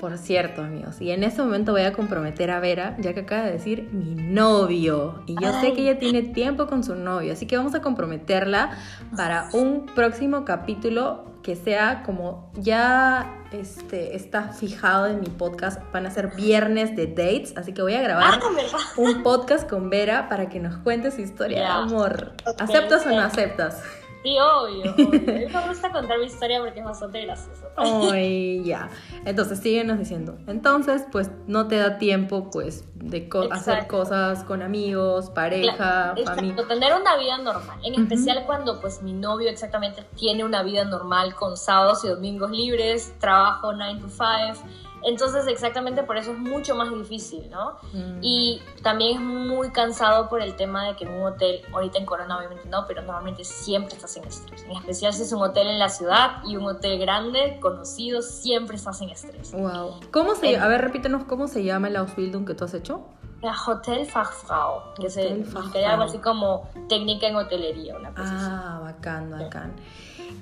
Por cierto, amigos, y en este momento voy a comprometer a Vera, ya que acaba de decir mi novio. Y yo sé que ella tiene tiempo con su novio, así que vamos a comprometerla para un próximo capítulo que sea como ya este, está fijado en mi podcast. Van a ser viernes de dates, así que voy a grabar ah, un podcast con Vera para que nos cuente su historia de amor. ¿Aceptas o no aceptas? Sí, obvio, obvio. A mí me gusta contar mi historia porque es bastante graciosa. Ay, ya. Entonces, síguenos diciendo. Entonces, pues, no te da tiempo, pues, de hacer cosas con amigos, pareja, familia. tener una vida normal. En especial cuando, pues, mi novio exactamente tiene una vida normal con sábados y domingos libres, trabajo 9 to 5 entonces, exactamente por eso es mucho más difícil, ¿no? Mm. Y también es muy cansado por el tema de que en un hotel, ahorita en Corona obviamente no, pero normalmente siempre estás en estrés. En especial si es un hotel en la ciudad y un hotel grande, conocido, siempre estás en estrés. Wow. ¿Cómo se A ver, repítenos, ¿cómo se llama el Ausbildung que tú has hecho? La Hotel Fachfrau, que es algo así como técnica en hotelería, una cosa Ah, bacán, bacán.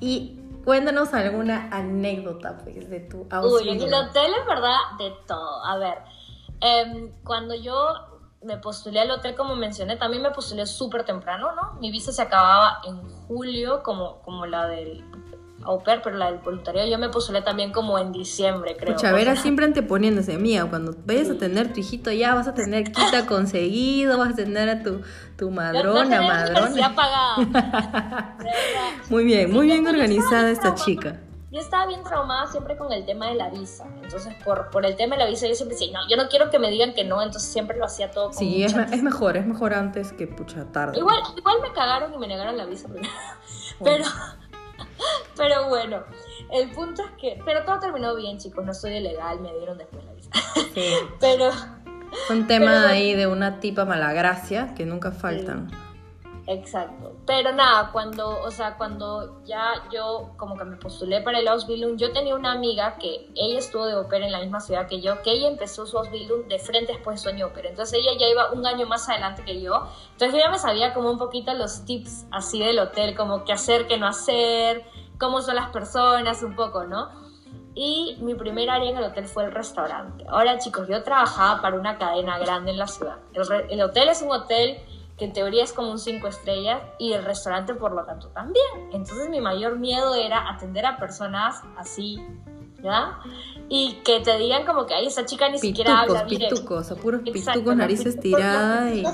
Y Cuéntanos alguna anécdota pues, de tu Uy, en el hotel es verdad de todo. A ver, em, cuando yo me postulé al hotel, como mencioné, también me postulé súper temprano, ¿no? Mi visa se acababa en julio, como, como la del au pair, pero la del voluntariado yo me postulé también como en diciembre, creo. Chavera siempre anteponiéndose, mía, cuando vayas a tener tu hijito ya vas a tener quita conseguido, vas a tener a tu, tu madrona, no, madrona. pagada. muy bien, muy bien organizada esta chica yo estaba bien traumada siempre con el tema de la visa. Entonces, por, por el tema de la visa, yo siempre decía, no, yo no quiero que me digan que no, entonces siempre lo hacía todo con Sí, es, es, mejor, es mejor antes que pucha tarde. Igual, igual me cagaron y me negaron la visa primero. Pero, pero bueno, el punto es que, pero todo terminó bien, chicos, no soy ilegal, me dieron después la visa. Sí. pero... Un tema ahí de una tipa malagracia que nunca faltan. Exacto. Pero nada, cuando, o sea, cuando ya yo como que me postulé para el Ausbildung, yo tenía una amiga que ella estuvo de ópera en la misma ciudad que yo, que ella empezó su Ausbildung de frente después de sueño ópera. Entonces ella ya iba un año más adelante que yo. Entonces yo ya me sabía como un poquito los tips así del hotel, como qué hacer, qué no hacer, cómo son las personas, un poco, ¿no? Y mi primer área en el hotel fue el restaurante. Ahora chicos, yo trabajaba para una cadena grande en la ciudad. El, el hotel es un hotel que en teoría es como un cinco estrellas, y el restaurante por lo tanto también. Entonces mi mayor miedo era atender a personas así, ¿ya? Y que te digan como que, ay, esa chica ni siquiera habla bien. Pitucos, a puros pitucos, narices tiradas y...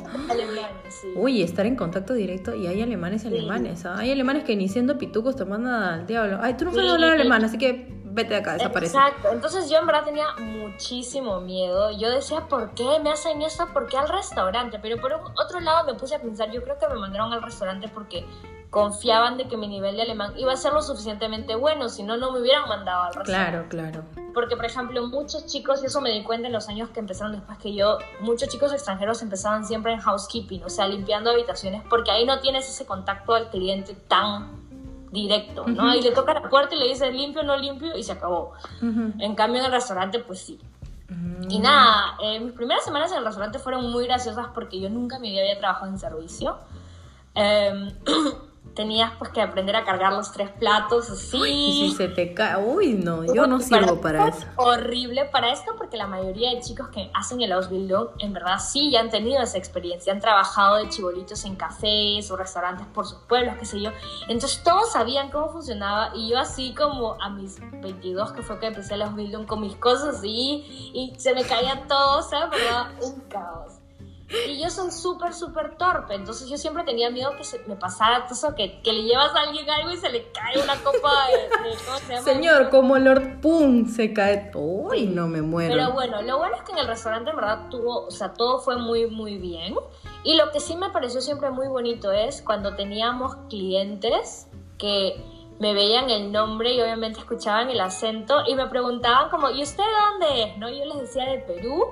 Uy, estar en contacto directo y hay alemanes y alemanes, ¿ah? Hay alemanes que ni siendo pitucos te mandan al diablo. Ay, tú no sabes hablar alemán, así que vete de acá, desaparece. Exacto, entonces yo en verdad tenía muchísimo miedo. Yo decía, ¿por qué me hacen esto? ¿Por qué al restaurante? Pero por otro lado me puse a pensar, yo creo que me mandaron al restaurante porque confiaban de que mi nivel de alemán iba a ser lo suficientemente bueno, si no, no me hubieran mandado al Claro, restaurante. claro. Porque, por ejemplo, muchos chicos, y eso me di cuenta en los años que empezaron después que yo, muchos chicos extranjeros empezaban siempre en housekeeping, o sea, limpiando habitaciones, porque ahí no tienes ese contacto al cliente tan directo, ¿no? Y le toca la puerta y le dice limpio, no limpio, y se acabó. En cambio, en el restaurante, pues sí. Y nada, eh, mis primeras semanas en el restaurante fueron muy graciosas porque yo nunca en mi vida había trabajado en servicio. Eh, tenías pues que aprender a cargar los tres platos así. Y si se te cae, uy, no, yo no sirvo para, eso. Horrible para esto porque la mayoría de chicos que hacen el Ausbildung en verdad sí ya han tenido esa experiencia, han trabajado de chibolitos en cafés o restaurantes por sus pueblos, qué sé yo. Entonces todos sabían cómo funcionaba y yo así como a mis 22 que fue que empecé el Ausbildung con mis cosas así y se me caía todo, ¿sabes? ¿Verdad? Un caos. Y yo soy súper, súper torpe, entonces yo siempre tenía miedo que se me pasara eso, que, que le llevas a alguien algo y se le cae una copa de, ¿cómo se llama? Señor, como Lord Pum se cae. Uy, no me muero. Pero bueno, lo bueno es que en el restaurante en verdad tuvo, o sea, todo fue muy, muy bien. Y lo que sí me pareció siempre muy bonito es cuando teníamos clientes que me veían el nombre y obviamente escuchaban el acento y me preguntaban como, ¿y usted dónde es? ¿No? Yo les decía de Perú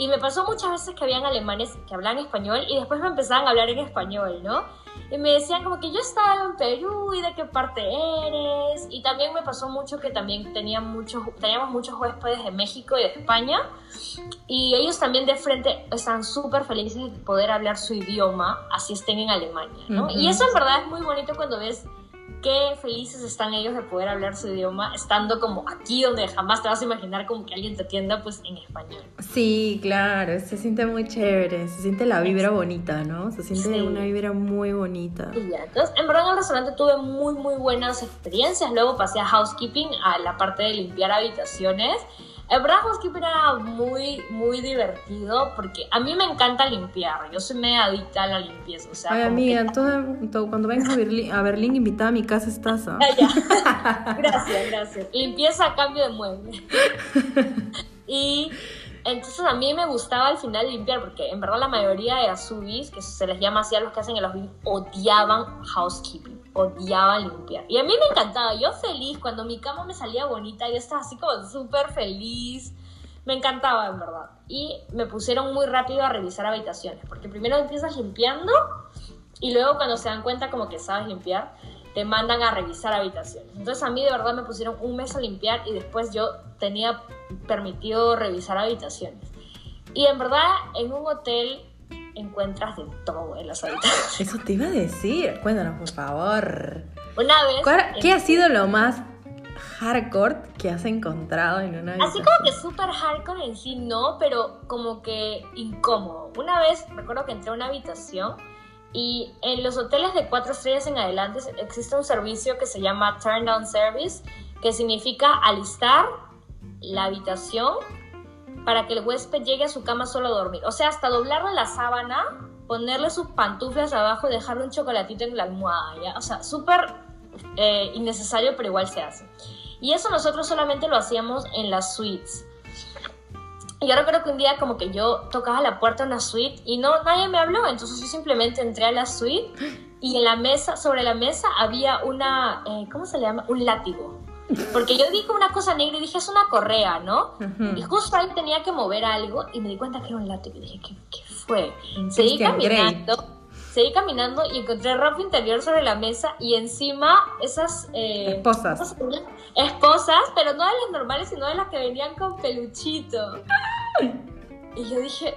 y me pasó muchas veces que habían alemanes que hablaban español y después me empezaban a hablar en español, ¿no? Y me decían como que yo estaba en Perú y de qué parte eres. Y también me pasó mucho que también tenía muchos, teníamos muchos huéspedes de México y de España. Y ellos también de frente están súper felices de poder hablar su idioma, así estén en Alemania, ¿no? Y eso en verdad es muy bonito cuando ves qué felices están ellos de poder hablar su idioma estando como aquí donde jamás te vas a imaginar como que alguien te atienda pues en español. Sí, claro, se siente muy chévere, se siente la vibra bonita, ¿no? Se siente una vibra muy bonita. Y ya, entonces en verdad en el restaurante tuve muy muy buenas experiencias, luego pasé a housekeeping, a la parte de limpiar habitaciones el verdad Housekeeping era muy, muy divertido porque a mí me encanta limpiar. Yo soy media adicta a la limpieza. O sea, Ay, amiga, cuando vengas a Berlín, a Berlín, invitada a mi casa estás. ¿ah? Ya, Gracias, gracias. Limpieza a cambio de mueble. y entonces a mí me gustaba al final limpiar porque en verdad la mayoría de azubis, que se les llama así a los que hacen el azubis, odiaban housekeeping odiaba limpiar. Y a mí me encantaba, yo feliz, cuando mi cama me salía bonita, yo estaba así como súper feliz. Me encantaba, en verdad. Y me pusieron muy rápido a revisar habitaciones, porque primero empiezas limpiando y luego cuando se dan cuenta como que sabes limpiar, te mandan a revisar habitaciones. Entonces a mí de verdad me pusieron un mes a limpiar y después yo tenía permitido revisar habitaciones. Y en verdad en un hotel encuentras de todo en las habitaciones. Eso te iba a decir. Cuéntanos, por favor. Una vez. ¿Qué ha sido lo más hardcore que has encontrado en una Así como que súper hardcore en sí, no, pero como que incómodo. Una vez recuerdo que entré a una habitación y en los hoteles de cuatro estrellas en adelante existe un servicio que se llama Turn Down Service, que significa alistar la habitación para que el huésped llegue a su cama solo a dormir. O sea, hasta doblarle la sábana, ponerle sus pantuflas abajo y dejarle un chocolatito en la almohada. O sea, súper eh, innecesario, pero igual se hace. Y eso nosotros solamente lo hacíamos en las suites. Y yo recuerdo que un día como que yo tocaba la puerta de una suite y no, nadie me habló, entonces yo simplemente entré a la suite y en la mesa, sobre la mesa había una, eh, ¿cómo se le llama? Un látigo. Porque yo dije una cosa negra y dije, es una correa, ¿no? Y justo ahí tenía que mover algo y me di cuenta que era un látigo y dije, ¿qué, qué fue? Seguí caminando seguí caminando y encontré ropa interior sobre la mesa y encima esas... Eh, esposas. esposas, pero no de las normales, sino de las que venían con peluchito. Y yo dije,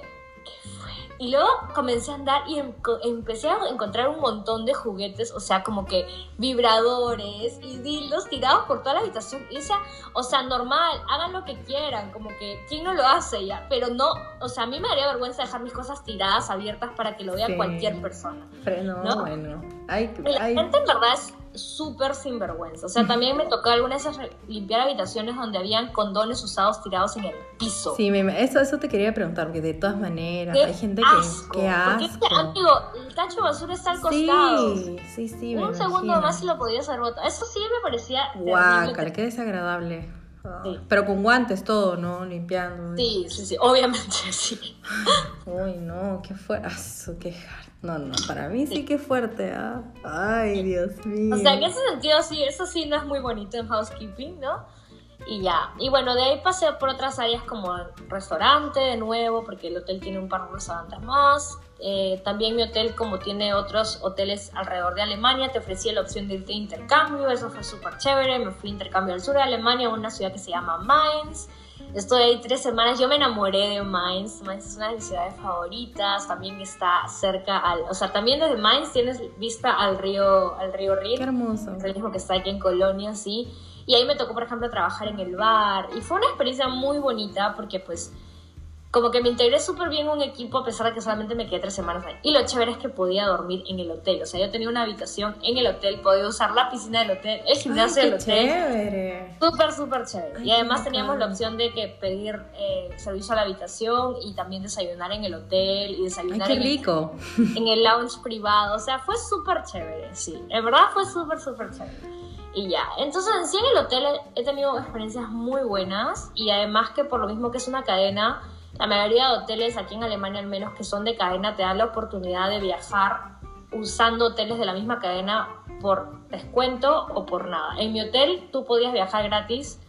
y luego comencé a andar y em, empecé a encontrar un montón de juguetes, o sea, como que vibradores y dildos tirados por toda la habitación. Y decía, o sea, normal, hagan lo que quieran, como que, ¿quién no lo hace ya? Pero no, o sea, a mí me daría vergüenza dejar mis cosas tiradas, abiertas para que lo vea cualquier persona. Pero no, bueno. La gente en verdad es súper sinvergüenza. O sea, también me tocó algunas veces limpiar habitaciones donde habían condones usados tirados en el piso. Sí, eso, eso te quería preguntar, porque de todas maneras hay gente que... ¡Qué asco! amigo, el tacho de basura está al costado. Sí, sí, sí. Un segundo más y lo podías haber botado. Eso sí me parecía... Guácala, qué desagradable. Pero con guantes todo, ¿no? Limpiando. Sí, sí, sí, obviamente sí. Uy, no, qué fue eso, qué no, no, para mí sí que fuerte, ¿ah? Ay, Dios mío. O sea, en ese sentido sí, eso sí no es muy bonito en housekeeping, ¿no? Y ya. Y bueno, de ahí pasé por otras áreas como restaurante de nuevo, porque el hotel tiene un par de restaurantes más. Eh, también mi hotel, como tiene otros hoteles alrededor de Alemania, te ofrecía la opción de irte de intercambio. Eso fue súper chévere. Me fui de intercambio al sur de Alemania, a una ciudad que se llama Mainz. Estoy ahí tres semanas, yo me enamoré de Mainz, Mainz es una de mis ciudades favoritas, también está cerca al, o sea, también desde Mainz tienes vista al río, al río Rin. Qué hermoso. El mismo que está aquí en Colonia, sí. Y ahí me tocó, por ejemplo, trabajar en el bar y fue una experiencia muy bonita porque pues como que me integré súper bien en un equipo a pesar de que solamente me quedé tres semanas ahí. Y lo chévere es que podía dormir en el hotel. O sea, yo tenía una habitación en el hotel, podía usar la piscina del hotel, el gimnasio del hotel. chévere! Súper, súper chévere. y además teníamos la opción de que pedir eh, servicio a la habitación y también desayunar en el hotel y desayunar Ay, qué rico. En, el lounge privado. O sea, fue súper chévere, sí. En verdad fue súper, súper chévere. Y ya, entonces sí en el hotel he tenido experiencias muy buenas y además que por lo mismo que es una cadena, la mayoría de hoteles aquí en Alemania al menos que son de cadena te dan la oportunidad de viajar usando hoteles de la misma cadena por descuento o por nada. En mi hotel tú podías viajar gratis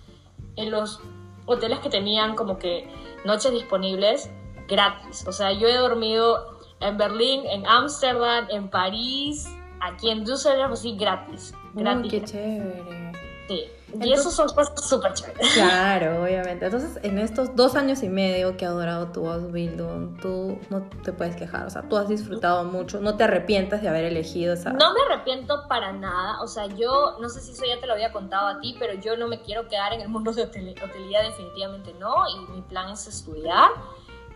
en los hoteles que tenían como que noches disponibles gratis. O sea, yo he dormido en Berlín, en Ámsterdam, en París, aquí en Düsseldorf, así gratis. gratis. qué chévere. Sí. Y eso son cosas súper chéveres. Claro, obviamente. Entonces, en estos dos años y medio que ha durado tu Ausbildung, tú no te puedes quejar. O sea, tú has disfrutado mucho. No te arrepientas de haber elegido esa. No me arrepiento para nada. O sea, yo no sé si eso ya te lo había contado a ti, pero yo no me quiero quedar en el mundo de hotelía, definitivamente no. Y mi plan es estudiar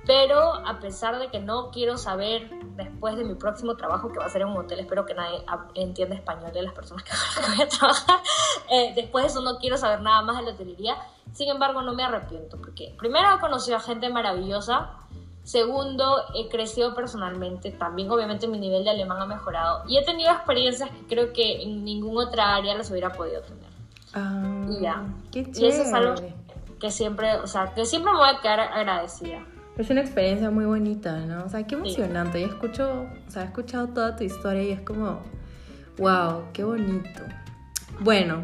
pero a pesar de que no quiero saber después de mi próximo trabajo que va a ser en un hotel, espero que nadie entienda español de las personas que voy a trabajar, eh, después de eso no quiero saber nada más de la hotelería, sin embargo no me arrepiento, porque primero he conocido a gente maravillosa, segundo he crecido personalmente, también obviamente mi nivel de alemán ha mejorado y he tenido experiencias que creo que en ninguna otra área las hubiera podido tener. Ah, y ya. Qué chévere. Y eso es algo que siempre, o sea, que siempre me voy a quedar agradecida. Es una experiencia muy bonita, ¿no? O sea, qué emocionante. Yo escucho, o sea, he escuchado toda tu historia y es como, wow, qué bonito. Bueno,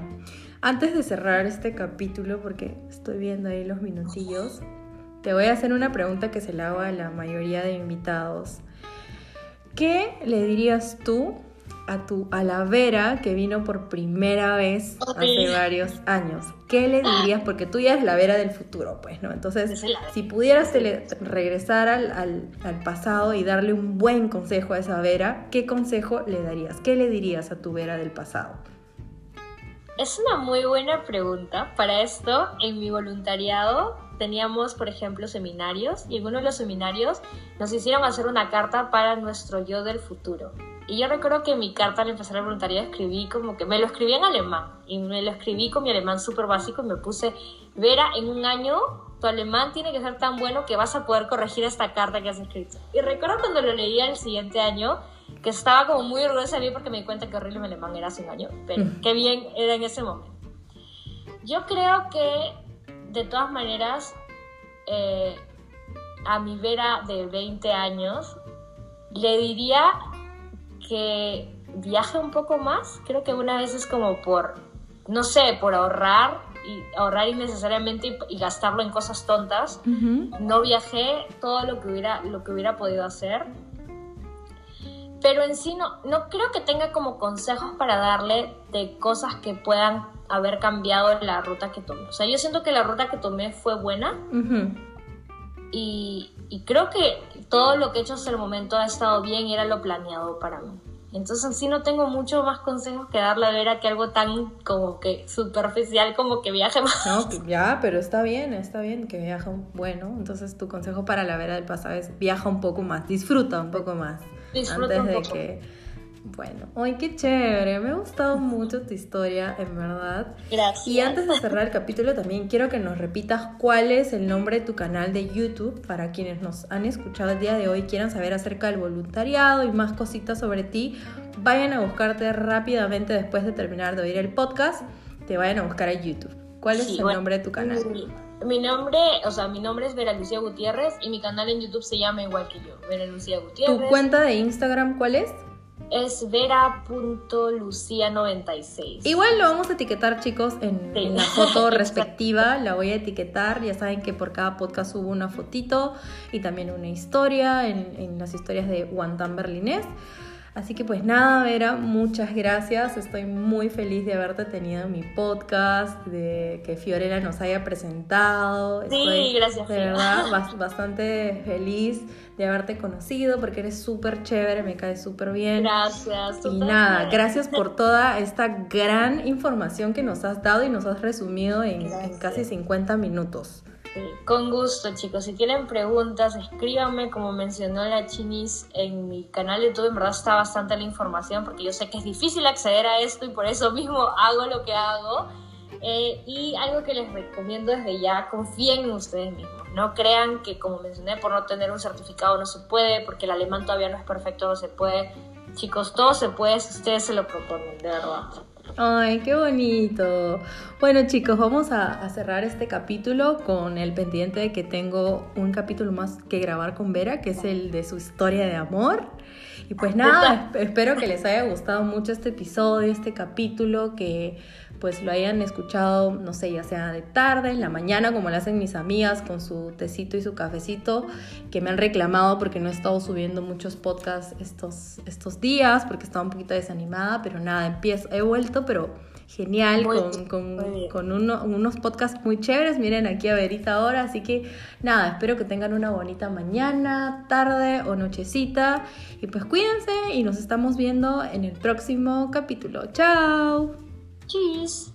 antes de cerrar este capítulo, porque estoy viendo ahí los minutillos, te voy a hacer una pregunta que se le hago a la mayoría de invitados. ¿Qué le dirías tú a, tu, a la Vera que vino por primera vez hace varios años? ¿Qué le dirías? Porque tú ya eres la Vera del futuro, pues, ¿no? Entonces, si pudieras regresar al, al, pasado y darle un buen consejo a esa Vera, ¿qué consejo le darías? ¿Qué le dirías a tu Vera del pasado? Es una muy buena pregunta. Para esto, en mi voluntariado teníamos, por ejemplo, seminarios y en uno de los seminarios nos hicieron hacer una carta para nuestro yo del futuro. Y yo recuerdo que mi carta al empezar el voluntariado escribí como que me lo escribí en alemán y me lo escribí con mi alemán súper básico y me puse, Vera, en un año tu alemán tiene que ser tan bueno que vas a poder corregir esta carta que has escrito. Y recuerdo cuando lo leía el siguiente año que estaba como muy orgullosa de mí porque me di cuenta que horrible mi alemán era hace un año, pero mm. qué bien era en ese momento. Yo creo que de todas maneras eh, a mi Vera de 20 años le diría que viaje un poco más. Creo que una vez es como por, no sé, por ahorrar y ahorrar innecesariamente y, gastarlo en cosas tontas. No viajé todo lo que hubiera, lo que hubiera podido hacer. Pero en sí no, no creo que tenga como consejos para darle de cosas que puedan haber cambiado la ruta que tomé. O sea, yo siento que la ruta que tomé fue buena. Y, y creo que todo lo que he hecho hasta el momento ha estado bien y era lo planeado para mí. Entonces sí no tengo mucho más consejos que darle a Vera que algo tan como que superficial como que viaje más. No, ya, pero está bien, está bien que viaje bueno. Entonces tu consejo para la Vera del pasado es viaja un poco más, disfruta un poco más. Disfruta antes de que bueno, ¡ay, qué chévere! Me ha gustado mucho tu historia, en verdad. Gracias. Y antes de cerrar el capítulo, también quiero que nos repitas cuál es el nombre de tu canal de YouTube para quienes nos han escuchado el día de hoy, quieran saber acerca del voluntariado y más cositas sobre ti. Vayan a buscarte rápidamente después de terminar de oír el podcast, te vayan a buscar a YouTube. ¿Cuál es el nombre de tu canal? Mi, nombre, o sea, mi nombre es Vera Lucía Gutiérrez y mi canal en YouTube se llama igual que yo, Vera Lucía Gutiérrez. ¿Tu cuenta de Instagram cuál es? Es vera.lucia96. Igual lo vamos a etiquetar, chicos, en, la foto respectiva. La voy a etiquetar. Ya saben que por cada podcast subo una fotito y también una historia en, en las historias de Wantan Berlinés. Así que pues nada, Vera, muchas gracias. Estoy muy feliz de haberte tenido en mi podcast, de que Fiorella nos haya presentado. Sí, gracias. De verdad, bastante feliz de haberte conocido porque eres súper chévere, me cae súper bien. Gracias. Y nada, gracias por toda esta gran información que nos has dado y nos has resumido en, en casi 50 minutos. Con gusto, chicos. Si tienen preguntas, escríbanme, como mencionó la Chinis en mi canal de YouTube. En verdad está bastante la información porque yo sé que es difícil acceder a esto y por eso mismo hago lo que hago. Eh, y algo que les recomiendo desde ya, confíen en ustedes mismos. No crean que, como mencioné, por no tener un certificado no se puede, porque el alemán todavía no es perfecto, no se puede. Chicos, todo se puede si ustedes se lo proponen, de verdad. Ay, qué bonito. Bueno chicos, vamos a, cerrar este capítulo con el pendiente de que tengo un capítulo más que grabar con Vera, que es el de su historia de amor. Y pues nada, espero que les haya gustado mucho este episodio, este capítulo, que pues lo hayan escuchado, no sé, ya sea de tarde, en la mañana, como lo hacen mis amigas con su tecito y su cafecito, que me han reclamado porque no he estado subiendo muchos podcasts estos, estos días, porque estaba un poquito desanimada, pero nada, empiezo, he vuelto, pero genial, con, con, unos podcasts muy chéveres. Miren aquí a Verita ahora. Así que nada, espero que tengan una bonita mañana, tarde o nochecita. Y pues cuídense y nos estamos viendo en el próximo capítulo. ¡Chao! Cheers!